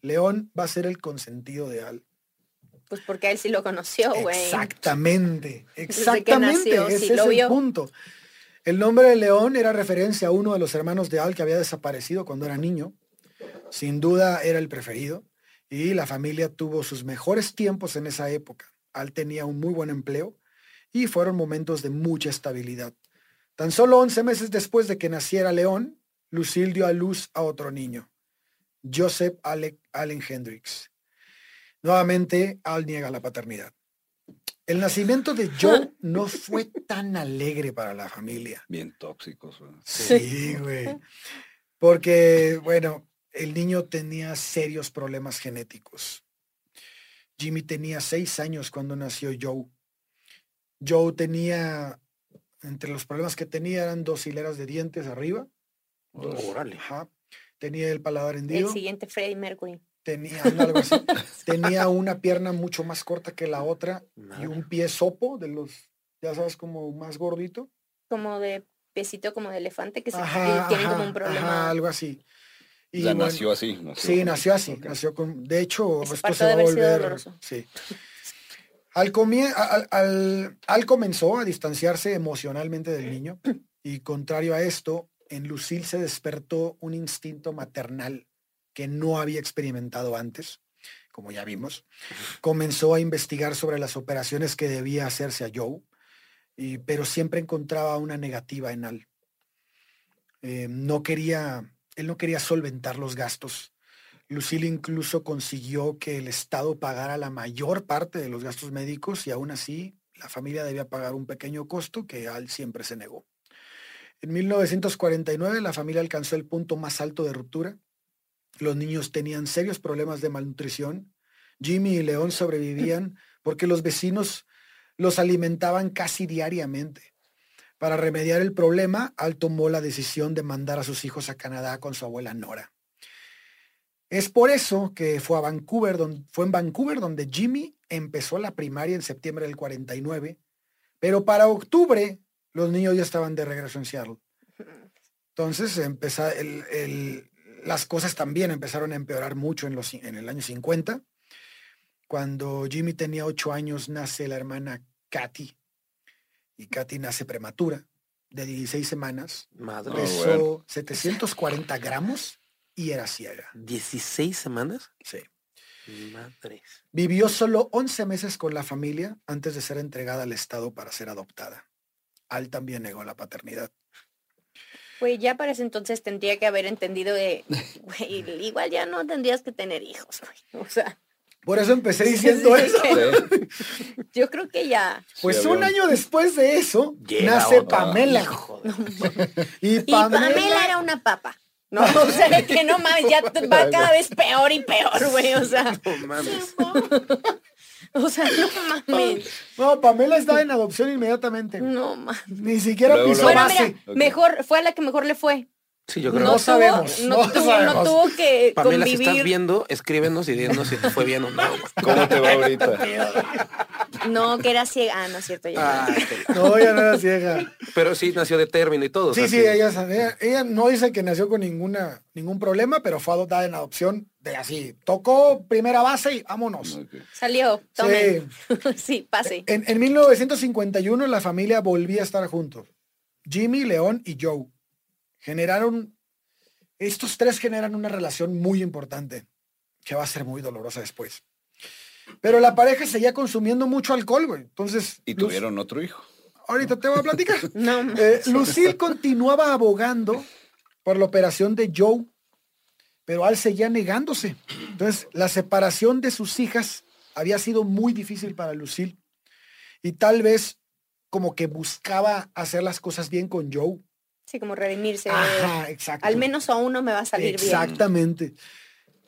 León va a ser el consentido de Al pues porque él sí lo conoció, güey. Exactamente, exactamente, ese es el punto. El nombre de León era referencia a uno de los hermanos de Al que había desaparecido cuando era niño. Sin duda era el preferido y la familia tuvo sus mejores tiempos en esa época. Al tenía un muy buen empleo y fueron momentos de mucha estabilidad. Tan solo 11 meses después de que naciera León, Lucille dio a luz a otro niño, Joseph Allen Hendricks. Nuevamente, Al niega la paternidad. El nacimiento de Joe no fue tan alegre para la familia. Bien tóxicos. Sí, güey. Porque, bueno, el niño tenía serios problemas genéticos. Jimmy tenía seis años cuando nació Joe. Joe tenía, entre los problemas que tenía eran dos hileras de dientes arriba. Dos, Órale. ajá. Tenía el paladar El hendido. siguiente Freddie Mercury. Tenía, algo así. tenía una pierna mucho más corta que la otra y un pie sopo de los, ya sabes, como más gordito. Como de piecito como de elefante que se Ajá, tienen como un problema. ajá, algo así. Y Ya bueno, nació así. nació- Sí, nació así. Nació con. De hecho, Ese esto parto se va a volver. Sí. Al, comie- al, al- al comenzó a distanciarse emocionalmente del niño y contrario a esto, en Lucille se despertó un instinto maternal que no había experimentado antes, como ya vimos. Comenzó a investigar sobre las operaciones que debía hacerse a Joe, y, pero siempre encontraba una negativa en Al. Eh, no quería, él no quería solventar los gastos. Lucille incluso consiguió que el Estado pagara la mayor parte de los gastos médicos y aún así la familia debía pagar un pequeño costo que Al siempre se negó. En 1949 la familia alcanzó el punto más alto de ruptura. Los niños tenían serios problemas de malnutrición. Jimmy y León sobrevivían porque los vecinos los alimentaban casi diariamente. Para remediar el problema, Al tomó la decisión de mandar a sus hijos a Canadá con su abuela Nora. Es por eso que fue a Vancouver, don- fue en Vancouver donde Jimmy empezó la primaria en septiembre del 49, pero para octubre los niños ya estaban de regreso en Seattle. Entonces el- las cosas también empezaron a empeorar mucho en, los, en el año 50. Cuando Jimmy tenía ocho años nace la hermana Katy y Katy nace prematura de 16 semanas, Madre. Pesó bueno. 740 gramos y era ciega. ¿16 semanas? Sí. Madres. Vivió solo 11 meses con la familia antes de ser entregada al Estado para ser adoptada. Al también negó la paternidad. Güey, ya para ese entonces tendría que haber entendido de, güey, igual ya no tendrías que tener hijos, güey. O sea, Por eso empecé diciendo eso. Sí. yo creo que ya. Pues Sí, un año después de eso, Llega nace otra. Pamela. Hijo de- Y Y Pamela, era una papa. No, o sea, que no mames, ya va cada vez peor y peor, güey. O sea, No mames. o sea, no mames. No, Pamela estaba en adopción inmediatamente. No mames. Ni siquiera Luego, pisó luego. Bueno, base. mira, mejor, fue a la que mejor le fue. Sí, yo No, creo. No tuvo, sabemos, no, no tuvo, sabemos. no tuvo que Pamela, si estás convivir. viendo, escríbenos y dinos si te fue bien o no. ¿Cómo te va ahorita? No, que era ciega. Ah, no es cierto. Ya. Ay, qué la- No, ella no era ciega. Pero sí nació de término y todo. o Sí, sea, sí, ella, ella, ella no dice que nació con ninguna, ningún problema, pero fue adoptada en adopción de así. Tocó primera base y vámonos. Salió. Tomen. Sí. Sí, pase. En, en 1951 la familia volvía a estar juntos. Jimmy, León y Joe. Generaron, estos tres generan una relación muy importante, que va a ser muy dolorosa después. Pero la pareja seguía consumiendo mucho alcohol, güey. Entonces, Y Luz- tuvieron otro hijo. ahorita te voy a platicar. No, Eh, Lucille continuaba abogando por la operación de Joe, pero Al seguía negándose. Entonces, la separación de sus hijas había sido muy difícil para Lucille y tal vez como que buscaba hacer las cosas bien con Joe. Sí, como redimirse. Ajá, exacto. Al menos a uno me va a salir bien. Exactamente.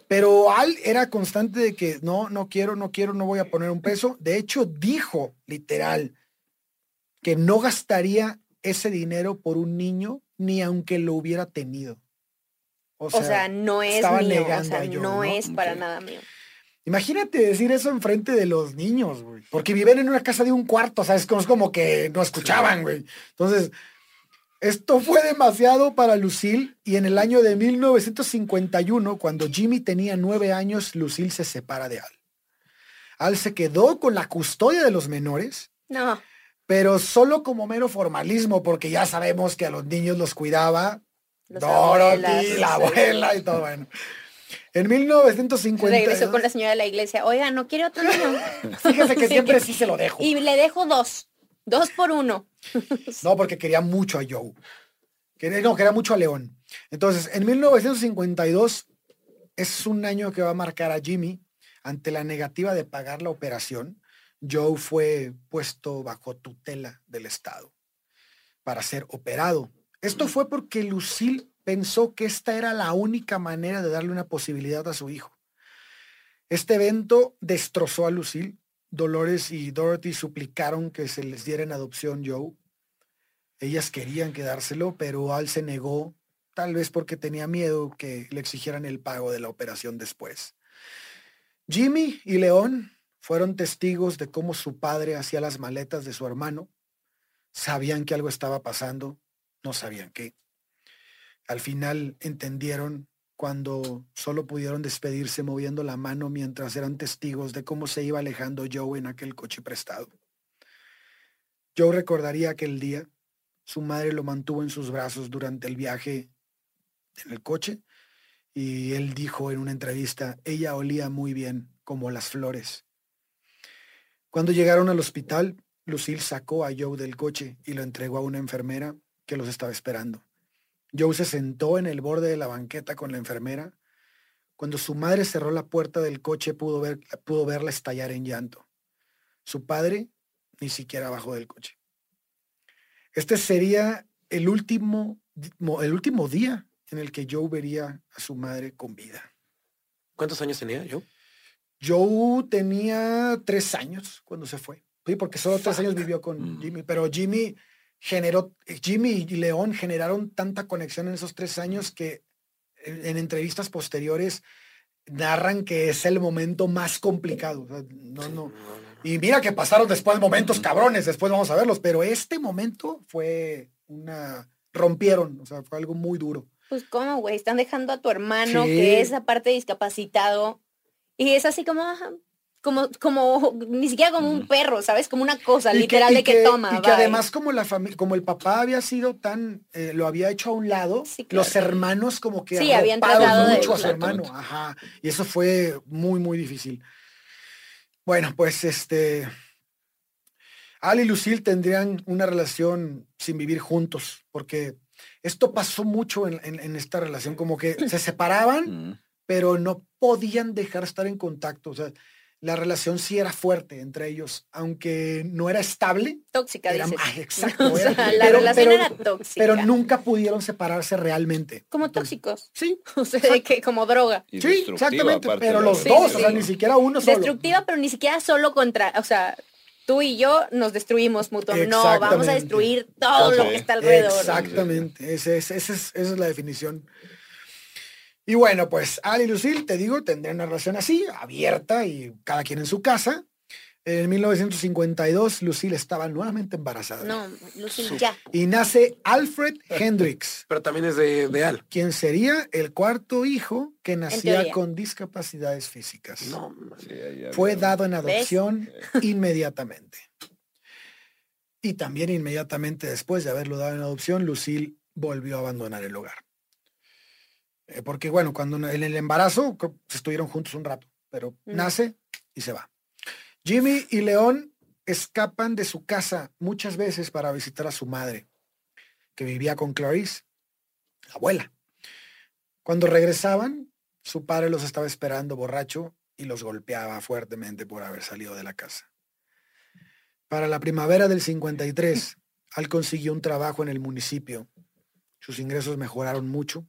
Pero Al era constante de que no, no quiero, no quiero, no voy a poner un peso. De hecho, dijo literal que no gastaría ese dinero por un niño ni aunque lo hubiera tenido. O sea, no es estaba mío. O sea, no, ¿no? es para nada mío. imagínate decir eso enfrente de los niños, güey. Porque viven en una casa de un cuarto, o sea, es como, es como que no escuchaban, güey. Entonces, esto fue demasiado para Lucille y en el año de 1951, cuando Jimmy tenía nueve años, Lucille se separa de Al. Al se quedó con la custodia de los menores, No, pero solo como mero formalismo, porque ya sabemos que a los niños los cuidaba los Dorothy, abuelas, la abuela y todo bueno. En 1950. Regresó con la señora de la iglesia. Oiga, ¿no quiere otro niño? Fíjese que siempre sí se lo dejo. Y le dejo dos. Dos por uno. No, porque quería mucho a Joe. No, quería mucho a León. Entonces, en 1952 es un año que va a marcar a Jimmy ante la negativa de pagar la operación. Joe fue puesto bajo tutela del Estado para ser operado. Esto fue porque Lucille pensó que esta era la única manera de darle una posibilidad a su hijo. Este evento destrozó a Lucille. Dolores y Dorothy suplicaron que se les diera en adopción Joe. Ellas querían quedárselo, pero Al se negó, tal vez porque tenía miedo que le exigieran el pago de la operación después. Jimmy y León fueron testigos de cómo su padre hacía las maletas de su hermano. Sabían que algo estaba pasando, no sabían qué. Al final entendieron cuando solo pudieron despedirse moviendo la mano mientras eran testigos de cómo se iba alejando Joe en aquel coche prestado. Joe recordaría aquel día. Su madre lo mantuvo en sus brazos durante el viaje en el coche y él dijo en una entrevista, ella olía muy bien, como las flores. Cuando llegaron al hospital, Lucille sacó a Joe del coche y lo entregó a una enfermera que los estaba esperando. Joe se sentó en el borde de la banqueta con la enfermera. Cuando su madre cerró la puerta del coche pudo, ver, pudo verla estallar en llanto. Su padre ni siquiera bajó del coche. Este sería el último, el último día en el que Joe vería a su madre con vida. ¿Cuántos años tenía Joe? Joe tenía tres años cuando se fue. Sí, porque solo tres años vivió con mm. Jimmy, pero Jimmy generó, Jimmy y León generaron tanta conexión en esos tres años que en, entrevistas posteriores narran que es el momento más complicado. no, no. Y mira que pasaron después momentos cabrones, después vamos a verlos, pero este momento fue una, rompieron, o sea, fue algo muy duro. Pues cómo, güey, están dejando a tu hermano, que es aparte discapacitado, y es así como, como, como, ni siquiera como un perro, ¿sabes? Como una cosa literal de que, toma. Y que además como la familia, como el papá había sido tan, eh, lo había hecho a un lado, los hermanos como que sí, habían tratado mucho a su hermano. Ajá. Y eso fue muy, muy difícil. Bueno, pues este. Al y Lucille tendrían una relación sin vivir juntos, porque esto pasó mucho en, esta relación, como que se separaban, pero no podían dejar estar en contacto. O sea, la relación sí era fuerte entre ellos, aunque no era estable. Tóxica, era, exacto. la relación era tóxica. Pero nunca pudieron separarse realmente. Como tóxicos. Sí. O sea, que como droga. sí, exactamente. Pero los dos, o sea, ni siquiera uno solo. Destructiva, pero ni siquiera solo contra, o sea, tú y yo nos destruimos mutuamente. No, vamos a destruir todo lo que está alrededor. Exactamente. Esa es la definición y bueno, pues Ali y Lucille, te digo, tendrían una relación así, abierta y cada quien en su casa. En 1952, Lucille estaba nuevamente embarazada. No, Lucille ya. Y nace Alfred Hendricks. Pero también es de, Al. Quien sería el cuarto hijo que nacía con discapacidades físicas. No, Fue dado en adopción inmediatamente. Y también inmediatamente después de haberlo dado en adopción, Lucille volvió a abandonar el hogar. Eh, porque bueno, cuando en el embarazo estuvieron juntos un rato, pero nace y se va. Jimmy y León escapan de su casa muchas veces para visitar a su madre, que vivía con Clarice, abuela. Cuando regresaban, su padre los estaba esperando borracho y los golpeaba fuertemente por haber salido de la casa. Para la primavera del 53, Al consiguió un trabajo en el municipio. Sus ingresos mejoraron mucho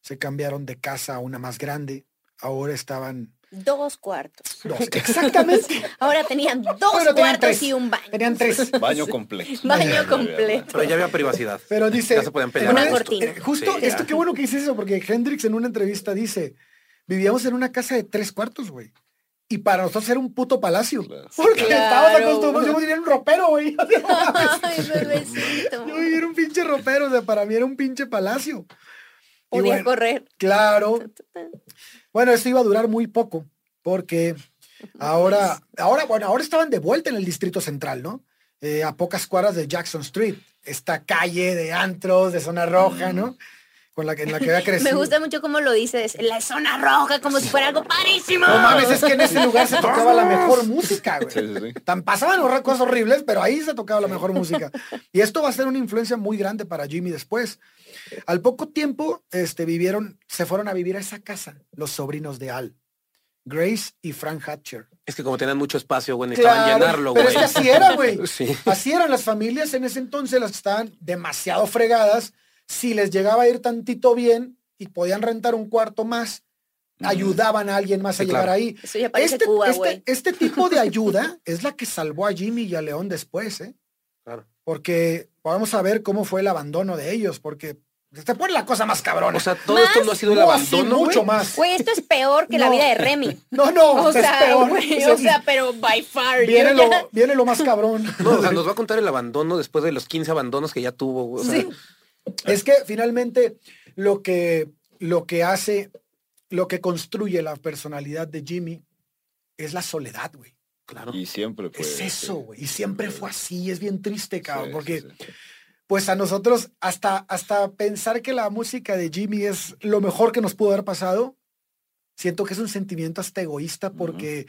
se cambiaron de casa a una más grande, ahora estaban... Dos cuartos. exactamente. ahora tenían dos cuartos y un baño. Tenían tres. Baño completo. Baño completo. Pero ya había privacidad. Pero dice... Ya se podían pelear. Una cortina. Eh, justo esto, qué bueno que dice eso, porque Hendrix en una entrevista dice, vivíamos en una casa de tres cuartos, güey. Y para nosotros era un puto palacio. Porque estábamos acostumbrados, yo vivía en un ropero, güey. Ay, bebecito. Yo vivía en un pinche ropero, o sea, para mí era un pinche palacio. Podía correr. Claro. Bueno, esto iba a durar muy poco, porque ahora, ahora, bueno, ahora estaban de vuelta en el Distrito Central, ¿no? Eh, a pocas cuadras de Jackson Street, esta calle de antros, de zona roja, ¿no? Con la que, en la que había crecido. Me gusta mucho cómo lo dices, la zona roja, como si fuera algo parísimo. No mames, es que en ese lugar se tocaba la mejor música, güey. Tan pasaban cosas horribles, pero ahí se tocaba la mejor música. Y esto va a ser una influencia muy grande para Jimmy después. Al poco tiempo, este, vivieron, se fueron a vivir a esa casa los sobrinos de Al. Grace y Frank Hatcher. Es que como tenían mucho espacio, güey, necesitaban llenarlo, güey. Pero es que así era, güey. Así eran las familias en ese entonces, las que estaban demasiado fregadas, si les llegaba a ir tantito bien y podían rentar un cuarto más, ayudaban a alguien más a llegar ahí. Eso ya parece Este, Cuba, este- este tipo de ayuda es la que salvó a Jimmy y a León después, ¿eh? Claro. Porque vamos a ver cómo fue el abandono de ellos, porque se pone la cosa más cabrona. O sea, todo esto no ha sido el No, abandono, mucho güey. más. Güey, esto es peor que la vida de Remy. No, no, O es sea, peor. güey, O sea, pero by far. viene, lo, ya- viene lo más cabrón. No, o sea, nos va a contar el abandono después de los 15 abandonos que ya tuvo, güey. O sea, Sí. Es que finalmente lo que, lo que hace, lo que construye la personalidad de Jimmy es la soledad, güey. Claro. Y siempre fue. Es eso, güey. Y siempre fue así, es bien triste, cabrón, Sí, porque sí, sí. pues a nosotros hasta, hasta pensar que la música de Jimmy es lo mejor que nos pudo haber pasado, siento que es un sentimiento hasta egoísta porque,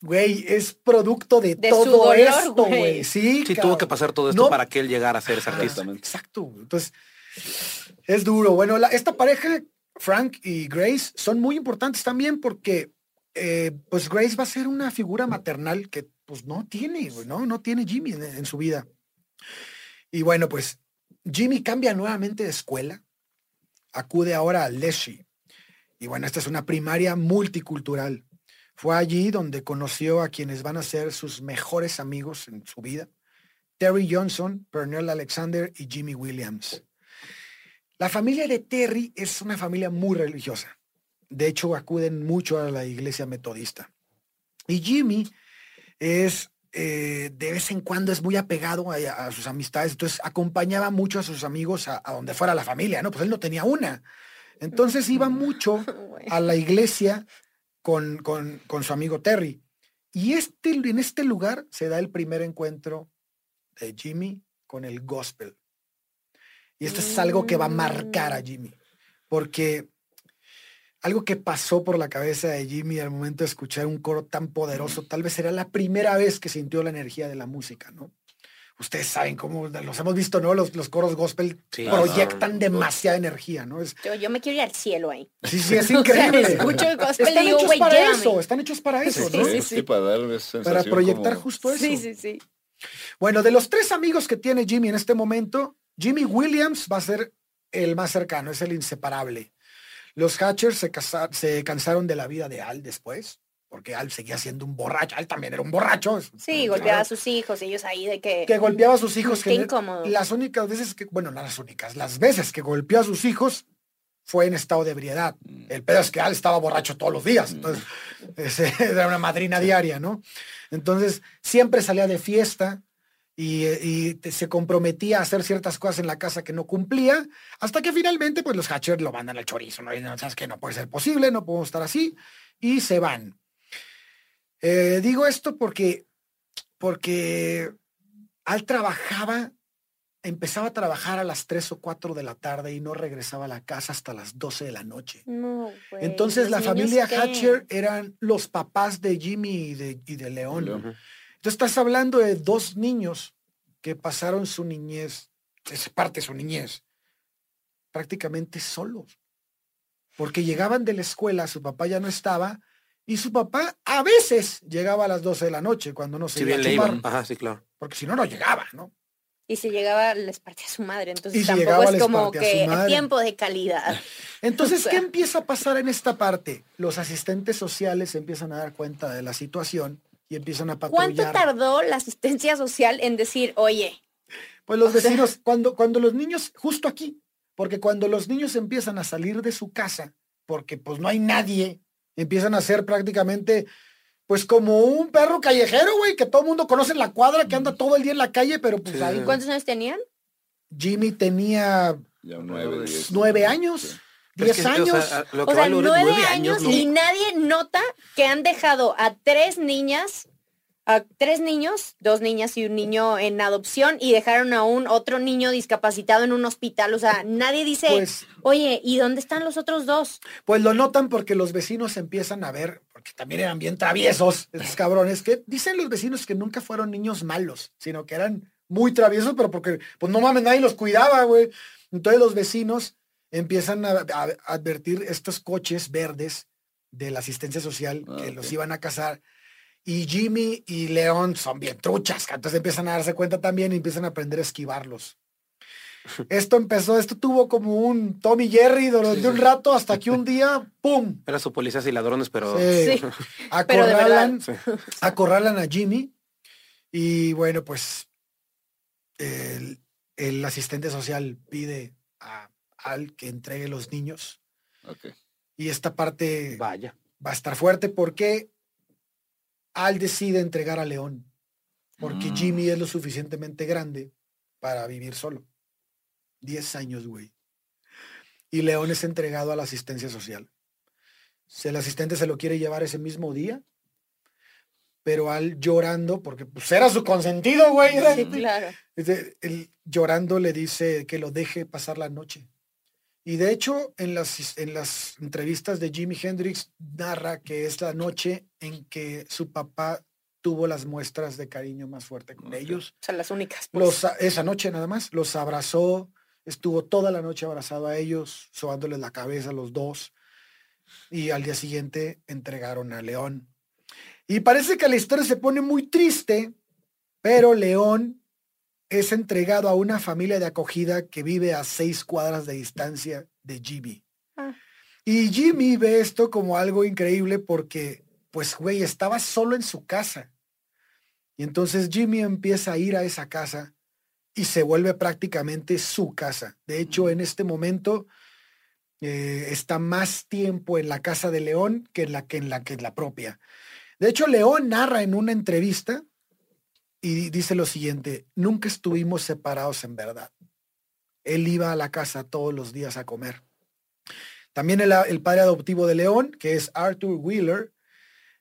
güey, es producto de, De su todo dolor, esto, güey. Sí, Sí, tuvo que pasar todo esto No. para que él llegara a ser ese artista. Exacto. Entonces, es duro. Bueno, la- esta pareja, Frank y Grace, son muy importantes también porque, eh, pues Grace va a ser una figura maternal que, pues no tiene, ¿no? No tiene Jimmy en, su vida. Y bueno, pues Jimmy cambia nuevamente de escuela, acude ahora a Leslie. Y bueno, esta es una primaria multicultural. Fue allí donde conoció a quienes van a ser sus mejores amigos en su vida. Terry Johnson, Pernell Alexander y Jimmy Williams. La familia de Terry es una familia muy religiosa. De hecho, acuden mucho a la iglesia metodista. Y Jimmy es, eh, de vez en cuando, es muy apegado a, a sus amistades. Entonces, acompañaba mucho a sus amigos a, a donde fuera la familia, ¿no? Pues él no tenía una. Entonces, iba mucho a la iglesia con, con- con su amigo Terry. Y este, en este lugar se da el primer encuentro de Jimmy con el gospel. Y esto es algo que va a marcar a Mm. Jimmy, porque algo que pasó por la cabeza de Jimmy al momento de escuchar un coro tan poderoso, tal vez era la primera vez que sintió la energía de la música, ¿no? Ustedes saben cómo los hemos visto, ¿no? Los, los coros gospel Sí. proyectan demasiada energía, ¿no? Es, Yo, yo me quiero ir al cielo ahí. sí, sí, es O sea, increíble. escucho el gospel y están digo, hechos para llévame. eso, están hechos para eso, Sí, ¿no? sí, Sí, sí, para dar Para proyectar como- justo eso. Sí, sí, sí. Bueno, de los tres amigos que tiene Jimmy en este momento, Jimmy Williams va a ser el más cercano, es el inseparable. Los Hatchers se, casa- se cansaron de la vida de Al después, porque Al seguía siendo un borracho. Al también era un borracho. Sí, claro, golpeaba a sus hijos, ellos ahí de que... Que golpeaba a sus hijos. Qué incómodo. Las únicas veces que, bueno, no las únicas, las veces que golpeó a sus hijos fue en estado de ebriedad. El pedo es que Al estaba borracho todos los días. Entonces, ese era una madrina diaria, ¿no? Entonces, siempre salía de fiesta y, eh, y te- se comprometía a hacer ciertas cosas en la casa que no cumplía, hasta que finalmente, pues los Hatchers lo mandan al chorizo, ¿no? Y no, sabes que no puede ser posible, no podemos estar así, y se van. Eh, digo esto porque, porque Al trabajaba, empezaba a trabajar a las 3 o 4 de la tarde y no regresaba a la casa hasta las 12 de la noche. No, güey, Entonces ¿los la familia? Hatcher eran los papás de Jimmy y de, y de León. Entonces estás hablando de dos niños que pasaron su niñez, es parte de su niñez, prácticamente solos. Porque llegaban de la escuela, su papá ya no estaba, y su papá a veces llegaba a las 12 de la noche cuando no se Si iba a bien le chupar, iban. Ajá, sí, claro. porque si no, no llegaba, ¿no? Y si llegaba, les partía su madre. Entonces Y si tampoco llegaba, es les como que tiempo de calidad. Entonces, O sea. ¿qué empieza a pasar en esta parte? Los asistentes sociales se empiezan a dar cuenta de la situación y empiezan a ¿Cuánto patrullar. tardó la asistencia social en decir, oye, Pues los sea- vecinos, cuando, cuando los niños, justo aquí, porque cuando los niños empiezan a salir de su casa, porque pues no hay nadie, empiezan a ser prácticamente, pues como un perro callejero, güey, que todo el mundo conoce en la cuadra, que anda todo el día en la calle, pero pues Sí. ahí ¿cuántos años tenían? Jimmy tenía Ya nueve, diez. nueve años, Sí. Pero es diez que, o sea, años. O sea, va a lograr nueve, nueve años ¿no? y nadie nota que han dejado a tres niñas, a tres niños, dos niñas y un niño en adopción y dejaron a un otro niño discapacitado en un hospital. O sea, nadie dice, Pues, oye, ¿y dónde están los otros dos? pues lo notan porque los vecinos empiezan a ver, porque también eran bien traviesos, estos cabrones, que dicen los vecinos que nunca fueron niños malos, sino que eran muy traviesos, pero porque, pues no mames, nadie los cuidaba, güey. Entonces los vecinos empiezan a, a- a advertir estos coches verdes de la asistencia social Ah, que los iban a cazar. Y Jimmy y León son bien truchas, entonces empiezan a darse cuenta también y empiezan a aprender a esquivarlos. Esto empezó, esto tuvo como un Tommy Jerry durante un rato hasta que un día, ¡pum! Era su policías y ladrones, pero... Sí. Acorralan, acorralan a Jimmy y bueno, pues el, el asistente social pide a Al que entregue los niños. Ok. Y esta parte Vaya. va a estar fuerte porque Al decide entregar a León. Porque Mm. Jimmy es lo suficientemente grande para vivir solo. Diez años, güey. Y León es entregado a la asistencia social. Si el asistente se lo quiere llevar ese mismo día, pero Al llorando, porque pues era su consentido, güey. Sí, claro. Llorando le dice que lo deje pasar la noche. Y de hecho, en las, en las entrevistas de Jimi Hendrix narra que es la noche en que su papá tuvo las muestras de cariño más fuerte con ellos. O sea, las únicas. pues. Los, esa noche nada más, los abrazó, estuvo toda la noche abrazado a ellos, sobándoles la cabeza a los dos. Y al día siguiente entregaron a León. Y parece que la historia se pone muy triste, pero León es entregado a una familia de acogida que vive a seis cuadras de distancia de Jimmy. Ah. Y Jimmy ve esto como algo increíble porque, pues, güey, estaba solo en su casa. Y entonces Jimmy empieza a ir a esa casa y se vuelve prácticamente su casa. De hecho, en este momento eh, está más tiempo en la casa de León que en la que en la que en la propia. De hecho, León narra en una entrevista y dice lo siguiente, nunca estuvimos separados en verdad. Él iba a la casa todos los días a comer. También el, padre adoptivo de León, que es Arthur Wheeler,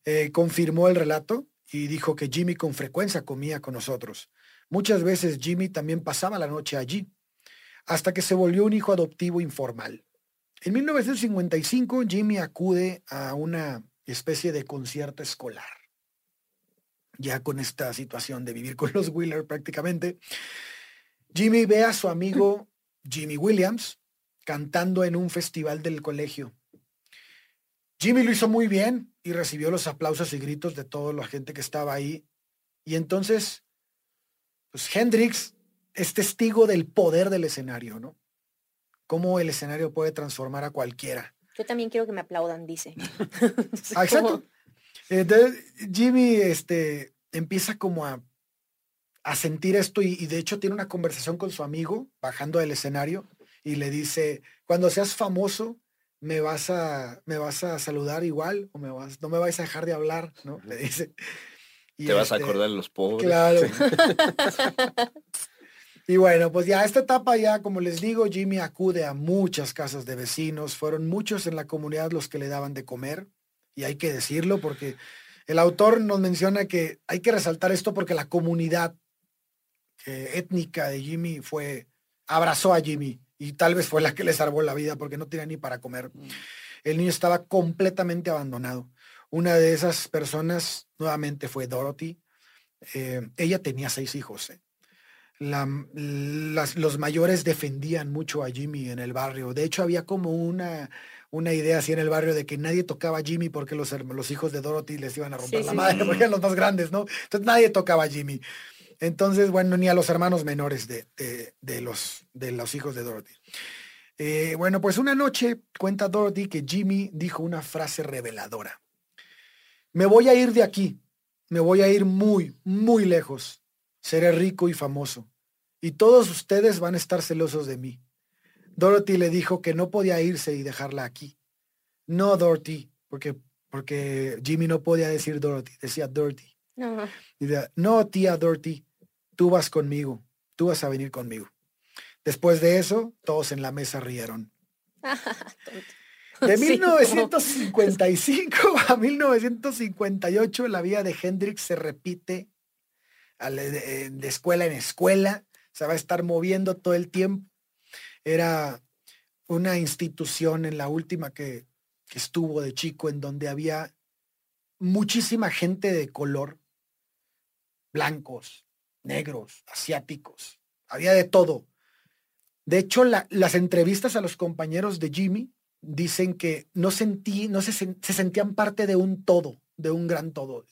eh, confirmó el relato y dijo que Jimmy con frecuencia comía con nosotros. Muchas veces Jimmy también pasaba la noche allí, hasta que se volvió un hijo adoptivo informal. En 1955, Jimmy acude a una especie de concierto escolar. Ya con esta situación de vivir con los Wheeler prácticamente, Jimmy ve a su amigo Jimmy Williams cantando en un festival del colegio. Jimmy lo hizo muy bien y recibió los aplausos y gritos de toda la gente que estaba ahí. Y entonces, pues Hendrix es testigo del poder del escenario, ¿no? Cómo el escenario puede transformar a cualquiera. Yo también quiero que me aplaudan, dice. Ah, exacto. Entonces, Jimmy este, empieza como a, a sentir esto y, y de hecho tiene una conversación con su amigo bajando del escenario y le dice, cuando seas famoso, me vas a, me vas a saludar igual o me vas, no me vais a dejar de hablar, ¿no? Le dice. Y Te vas a este, acordar de los pobres. Claro. y bueno, pues ya esta etapa ya, como les digo, Jimmy acude a muchas casas de vecinos. Fueron muchos en la comunidad los que le daban de comer. Y hay que decirlo porque el autor nos menciona que hay que resaltar esto porque la comunidad eh, étnica de Jimmy fue, abrazó a Jimmy y tal vez fue la que le salvó la vida porque no tenía ni para comer. El niño estaba completamente abandonado. Una de esas personas nuevamente fue Dorothy. Eh, ella tenía seis hijos. eh. La- las- los mayores defendían mucho a Jimmy en el barrio. De hecho, había como una, una idea así en el barrio de que nadie tocaba a Jimmy porque los, los hijos de Dorothy les iban a romper Sí, la sí, madre sí. porque eran los más grandes, ¿no? Entonces nadie tocaba a Jimmy. Entonces, bueno, ni a los hermanos menores de, de- de los, de los hijos de Dorothy. Eh, bueno, pues una noche cuenta Dorothy que Jimmy dijo una frase reveladora. Me voy a ir de aquí, me voy a ir muy, muy lejos. Seré rico y famoso. Y todos ustedes van a estar celosos de mí. Dorothy le dijo que no podía irse y dejarla aquí. No, Dorothy, porque, porque Jimmy no podía decir Dorothy, decía Dorothy. No. Y no, tía Dorothy, tú vas conmigo, tú vas a venir conmigo. Después de eso, todos en la mesa rieron. De Sí, 1955 a 1958 la vida de Hendrix se repite al- de, de escuela en escuela, se va a estar moviendo todo el tiempo. Era una institución en la última que, estuvo de chico en donde había muchísima gente de color, blancos, negros, asiáticos, había de todo. De hecho, la- las entrevistas a los compañeros de Jimmy dicen que no sentí, no se, se sentían parte de un todo, de un gran todo.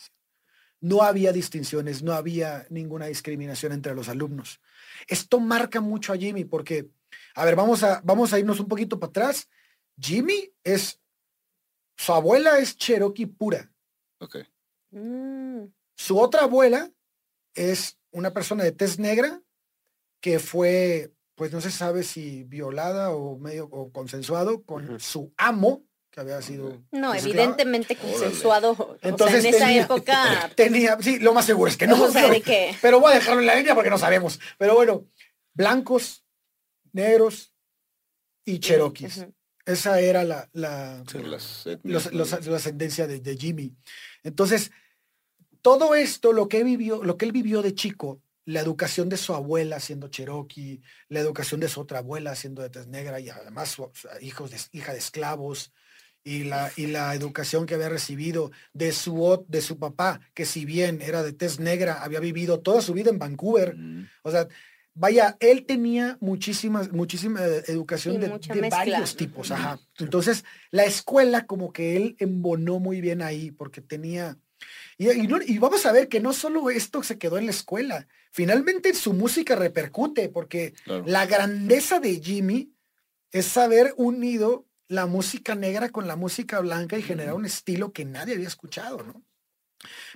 no había distinciones, no había ninguna discriminación entre los alumnos. Esto marca mucho a Jimmy porque, a ver, vamos a, vamos a irnos un poquito para atrás. Jimmy es, su abuela es Cherokee pura. Ok. Mm. Su otra abuela es una persona de tez negra que fue, pues no se sabe si violada o medio o consensuado con su amo, que había sido... No, esclava. evidentemente consensuado. o sea, Entonces en esa época. Tenía, sí, lo más seguro es que no. o sea, pero, de que. pero voy a dejarlo en la línea porque no sabemos. Pero bueno, blancos, negros y cherokees. Ujú. Esa era la, la, Sí. Las los- etnias, los- ¿no? la ascendencia de, de Jimmy. Entonces, todo esto, lo que, vivió, lo que él vivió de chico, la educación de su abuela siendo cherokee, la educación de su otra abuela siendo de tez negra y además su, su hijos de, hija de esclavos, y la, y la educación que había recibido de su, de su papá, que si bien era de tez negra, había vivido toda su vida en Vancouver. Mm. O sea, vaya, él tenía muchísimas, muchísima eh, educación de, varios tipos. Ajá. Entonces, la escuela como que él embonó muy bien ahí porque tenía... Y, y no- y vamos a ver que no solo esto se quedó en la escuela, finalmente en su música repercute porque Claro. la grandeza de Jimmy es haber unido la música negra con la música blanca y generar un estilo que nadie había escuchado, ¿no?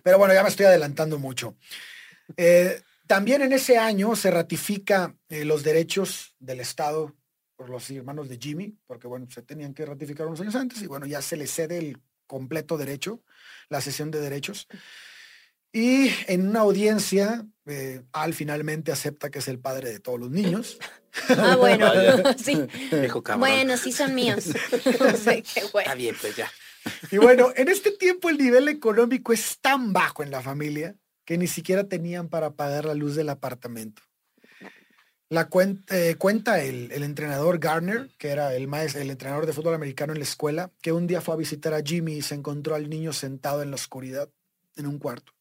Pero bueno, ya me estoy adelantando mucho. Eh, también en ese año se ratifica eh, los derechos del Estado por los hermanos de Jimmy, porque bueno, se tenían que ratificar unos años antes y bueno, ya se le cede el completo derecho, la sesión de derechos. Y en una audiencia, eh, Al finalmente acepta que es el padre de todos los niños. Ah, bueno, sí. Bueno, sí son míos. No sé, qué Está bien, pues ya. Y bueno, en este tiempo el nivel económico es tan bajo en la familia que ni siquiera tenían para pagar la luz del apartamento. La eh, cuenta el, el entrenador Garner, que era el, maes- el entrenador de fútbol americano en la escuela, que un día fue a visitar a Jimmy y se encontró al niño sentado en la oscuridad en un cuarto.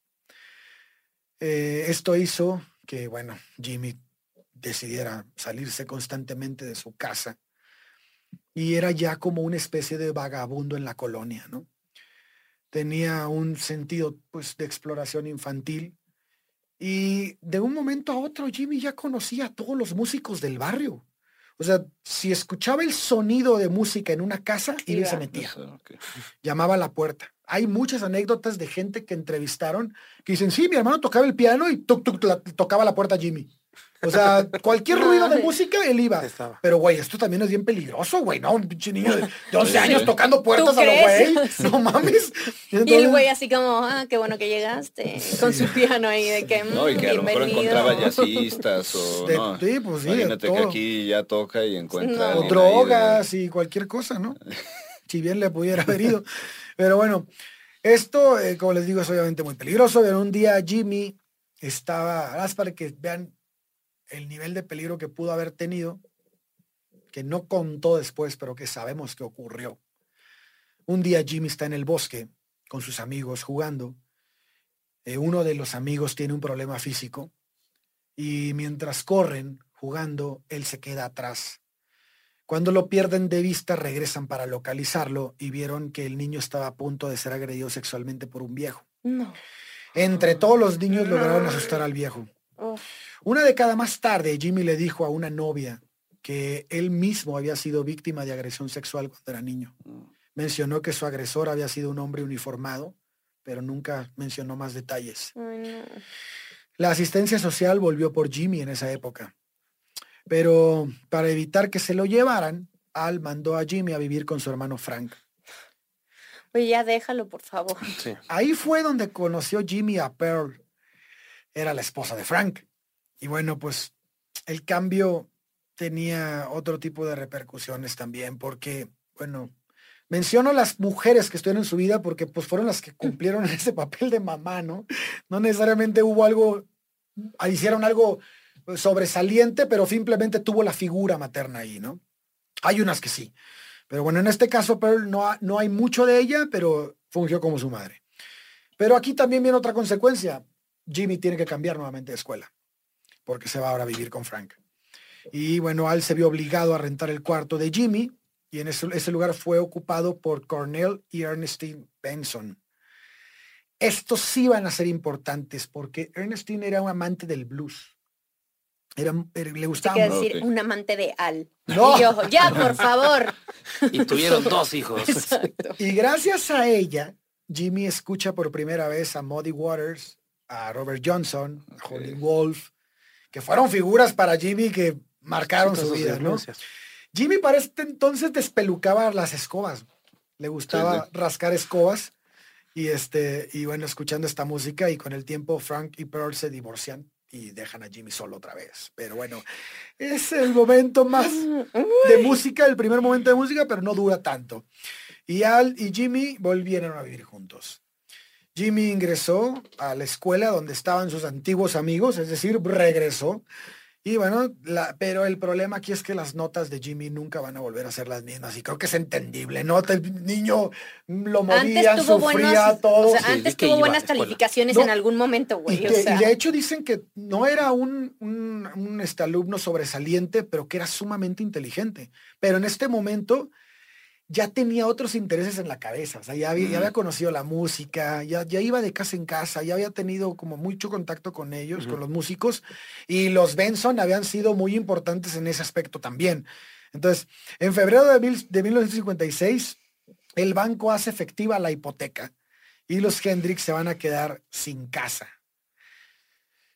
Eh, esto hizo que, bueno, Jimmy decidiera salirse constantemente de su casa y era ya como una especie de vagabundo en la colonia, ¿no? Tenía un sentido pues de exploración infantil y de un momento a otro Jimmy ya conocía a todos los músicos del barrio. O sea, si escuchaba el sonido de música en una casa, y se metía, llamaba a la puerta. Hay muchas anécdotas de gente que entrevistaron que dicen, sí, mi hermano tocaba el piano y tuc, tuc, la- tocaba la puerta a Jimmy. O sea, cualquier ruido de música, él iba. Estaba. Pero, güey, esto también es bien peligroso, güey, ¿no? Un pinche niño de, de 11 Sí. años tocando puertas a lo crees? güey. No mames. Y el güey así como, ah, qué bueno que llegaste. Con su piano ahí de que, No, y que a lo mejor bienvenido. encontraba jazzistas o de- no. sí, pues sí, Imagínate que aquí ya toca y encuentra. No. O de- drogas y cualquier cosa, ¿no? Si bien le pudiera haber ido. Pero bueno, esto, eh, como les digo, es obviamente muy peligroso. Pero un día Jimmy estaba, haz para que vean el nivel de peligro que pudo haber tenido, que no contó después, pero que sabemos que ocurrió. Un día Jimmy está en el bosque con sus amigos jugando. Eh, uno de los amigos tiene un problema físico y mientras corren jugando, él se queda atrás. Cuando lo pierden de vista, regresan para localizarlo y vieron que el niño estaba a punto de ser agredido sexualmente por un viejo. No. Entre todos los niños lograron asustar al viejo. Una década más tarde, Jimmy le dijo a una novia que él mismo había sido víctima de agresión sexual cuando era niño. Mencionó que su agresor había sido un hombre uniformado, pero nunca mencionó más detalles. Ay, no. La asistencia social volvió por Jimmy en esa época. Pero para evitar que se lo llevaran, Al mandó a Jimmy a vivir con su hermano Frank. Oye, ya déjalo, por favor. Sí. Ahí fue donde conoció Jimmy a Pearl. Era la esposa de Frank. Y bueno, pues el cambio tenía otro tipo de repercusiones también, porque, bueno, menciono las mujeres que estuvieron en su vida porque pues fueron las que cumplieron ese papel de mamá, ¿no? No necesariamente hubo algo, hicieron algo sobresaliente, pero simplemente tuvo la figura materna ahí, ¿no? Hay unas que sí. Pero bueno, en este caso Pearl no, ha- no hay mucho de ella, pero fungió como su madre. Pero aquí también viene otra consecuencia. Jimmy tiene que cambiar nuevamente de escuela, porque se va ahora a vivir con Frank. Y bueno, Al se vio obligado a rentar el cuarto de Jimmy, y en ese, ese lugar fue ocupado por Cornell y Ernestine Benson. estos sí van a ser importantes porque Ernestine era un amante del blues. Era, le gustaba Quiero decir, un amante de Al. No. Y yo, ya, por favor. Y tuvieron dos hijos. Exacto. Y gracias a ella, Jimmy escucha por primera vez a Muddy Waters, a Robert Johnson, a Holly Wolf, que fueron figuras para Jimmy que marcaron Sí, su vida, ¿no? Jimmy para este entonces despelucaba las escobas. Le gustaba Sí, rascar escobas. Y este, y bueno, escuchando esta música, y con el tiempo Frank y Pearl se divorcian y dejan a Jimmy solo otra vez. Pero bueno, es el momento más de música, el primer momento de música, pero no dura tanto. Y Al y Jimmy volvieron a vivir juntos. Jimmy ingresó a la escuela donde estaban sus antiguos amigos, es decir, regresó. Y bueno, la- pero el problema aquí es que las notas de Jimmy nunca van a volver a ser las mismas. Y creo que es entendible, ¿no? El niño lo Antes tuvo sufría buenos, todo. o sea, Sí, antes tuvo buenas calificaciones No. en algún momento, Y, güey. o y de hecho dicen que no era un, un, un, este, alumno sobresaliente, pero que era sumamente inteligente. Pero en este momento ya tenía otros intereses en la cabeza. O sea, ya había, ya había conocido la música, ya, ya iba de casa en casa, ya había tenido como mucho contacto con ellos, con los músicos. Y los Benson habían sido muy importantes en ese aspecto también. Entonces, en febrero de, mil- de 1956, el banco hace efectiva la hipoteca y los Hendrix se van a quedar sin casa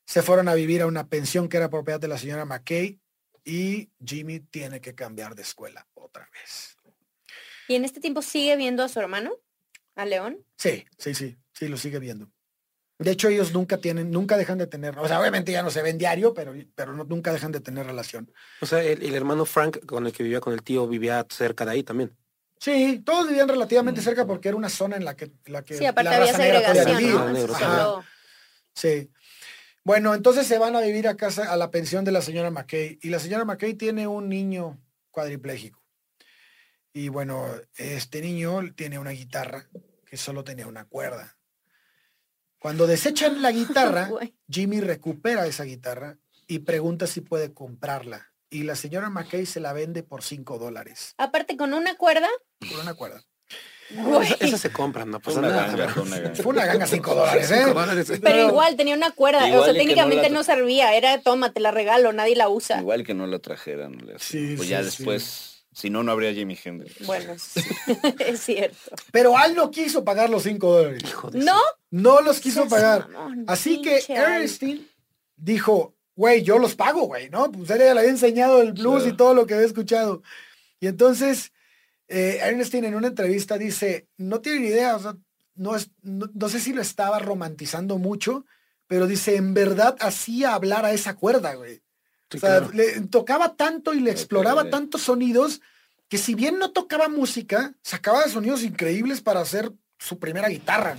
se fueron a vivir a una pensión que era propiedad de la señora McKay y Jimmy tiene que cambiar de escuela otra vez. ¿Y en este tiempo sigue viendo a su hermano? ¿A León? Sí, sí, sí, sí, lo sigue viendo. De hecho, ellos nunca tienen, nunca dejan de tener, o sea, obviamente ya no se ven diario, pero, pero no- nunca dejan de tener relación. O sea, el, el hermano Frank con el que vivía con el tío vivía cerca de ahí también. Sí, todos vivían relativamente cerca porque era una zona en la que, la que Sí, aparte la había raza negra podía segregación, Ajá. Sí. Bueno, entonces se van a vivir a casa, a la pensión de la señora McKay. Y la señora McKay tiene un niño cuadripléjico. Y bueno, este niño tiene una guitarra que solo tenía una cuerda. Cuando desechan la guitarra. Jimmy recupera esa guitarra y pregunta si puede comprarla. Y la señora McKay se la vende por 5 dólares. Aparte, con una cuerda, Por una cuerda. güey. Esa, se compra, no Fue pasa una nada. ganga, fue una ganga. Fue una ganga 5 dólares, ¿eh? Cinco dólares. Pero igual tenía una cuerda, o sea, no técnicamente no, servía, era toma, te la regalo, nadie la usa. Igual que no la trajeran. Sí, pues sí, ya sí. Si no, no habría Jimi Hendrix. Bueno, sí, es cierto. Pero Al no quiso pagar los 5 dólares. Hijo de ¿No? No los quiso pagar. mamón, Así que. Ernestine dijo, güey, yo los pago, güey, ¿no? Pues ella le había enseñado el blues y todo lo que había escuchado. Y entonces, eh, Ernestine en una entrevista dice, no tiene ni idea, o sea, no, es, no, no sé si lo estaba romantizando mucho, pero dice, en verdad hacía hablar a esa cuerda, güey. Sí, o sea, claro. le tocaba tanto y le exploraba tantos sonidos que si bien no tocaba música, sacaba sonidos increíbles para hacer su primera guitarra.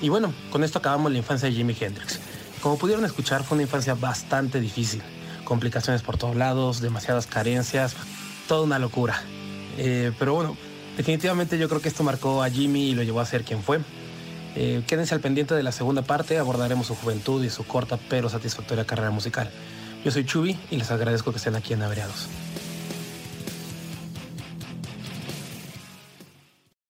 Y bueno, con esto acabamos la infancia de Jimi Hendrix. Como pudieron escuchar, fue una infancia bastante difícil. Complicaciones por todos lados, demasiadas carencias, toda una locura. Eh, pero bueno, definitivamente yo creo que esto marcó a Jimmy y lo llevó a ser quien fue. Eh, quédense al pendiente de la segunda parte, abordaremos su juventud y su corta pero satisfactoria carrera musical. Yo soy Chubi y les agradezco que estén aquí en Averiados.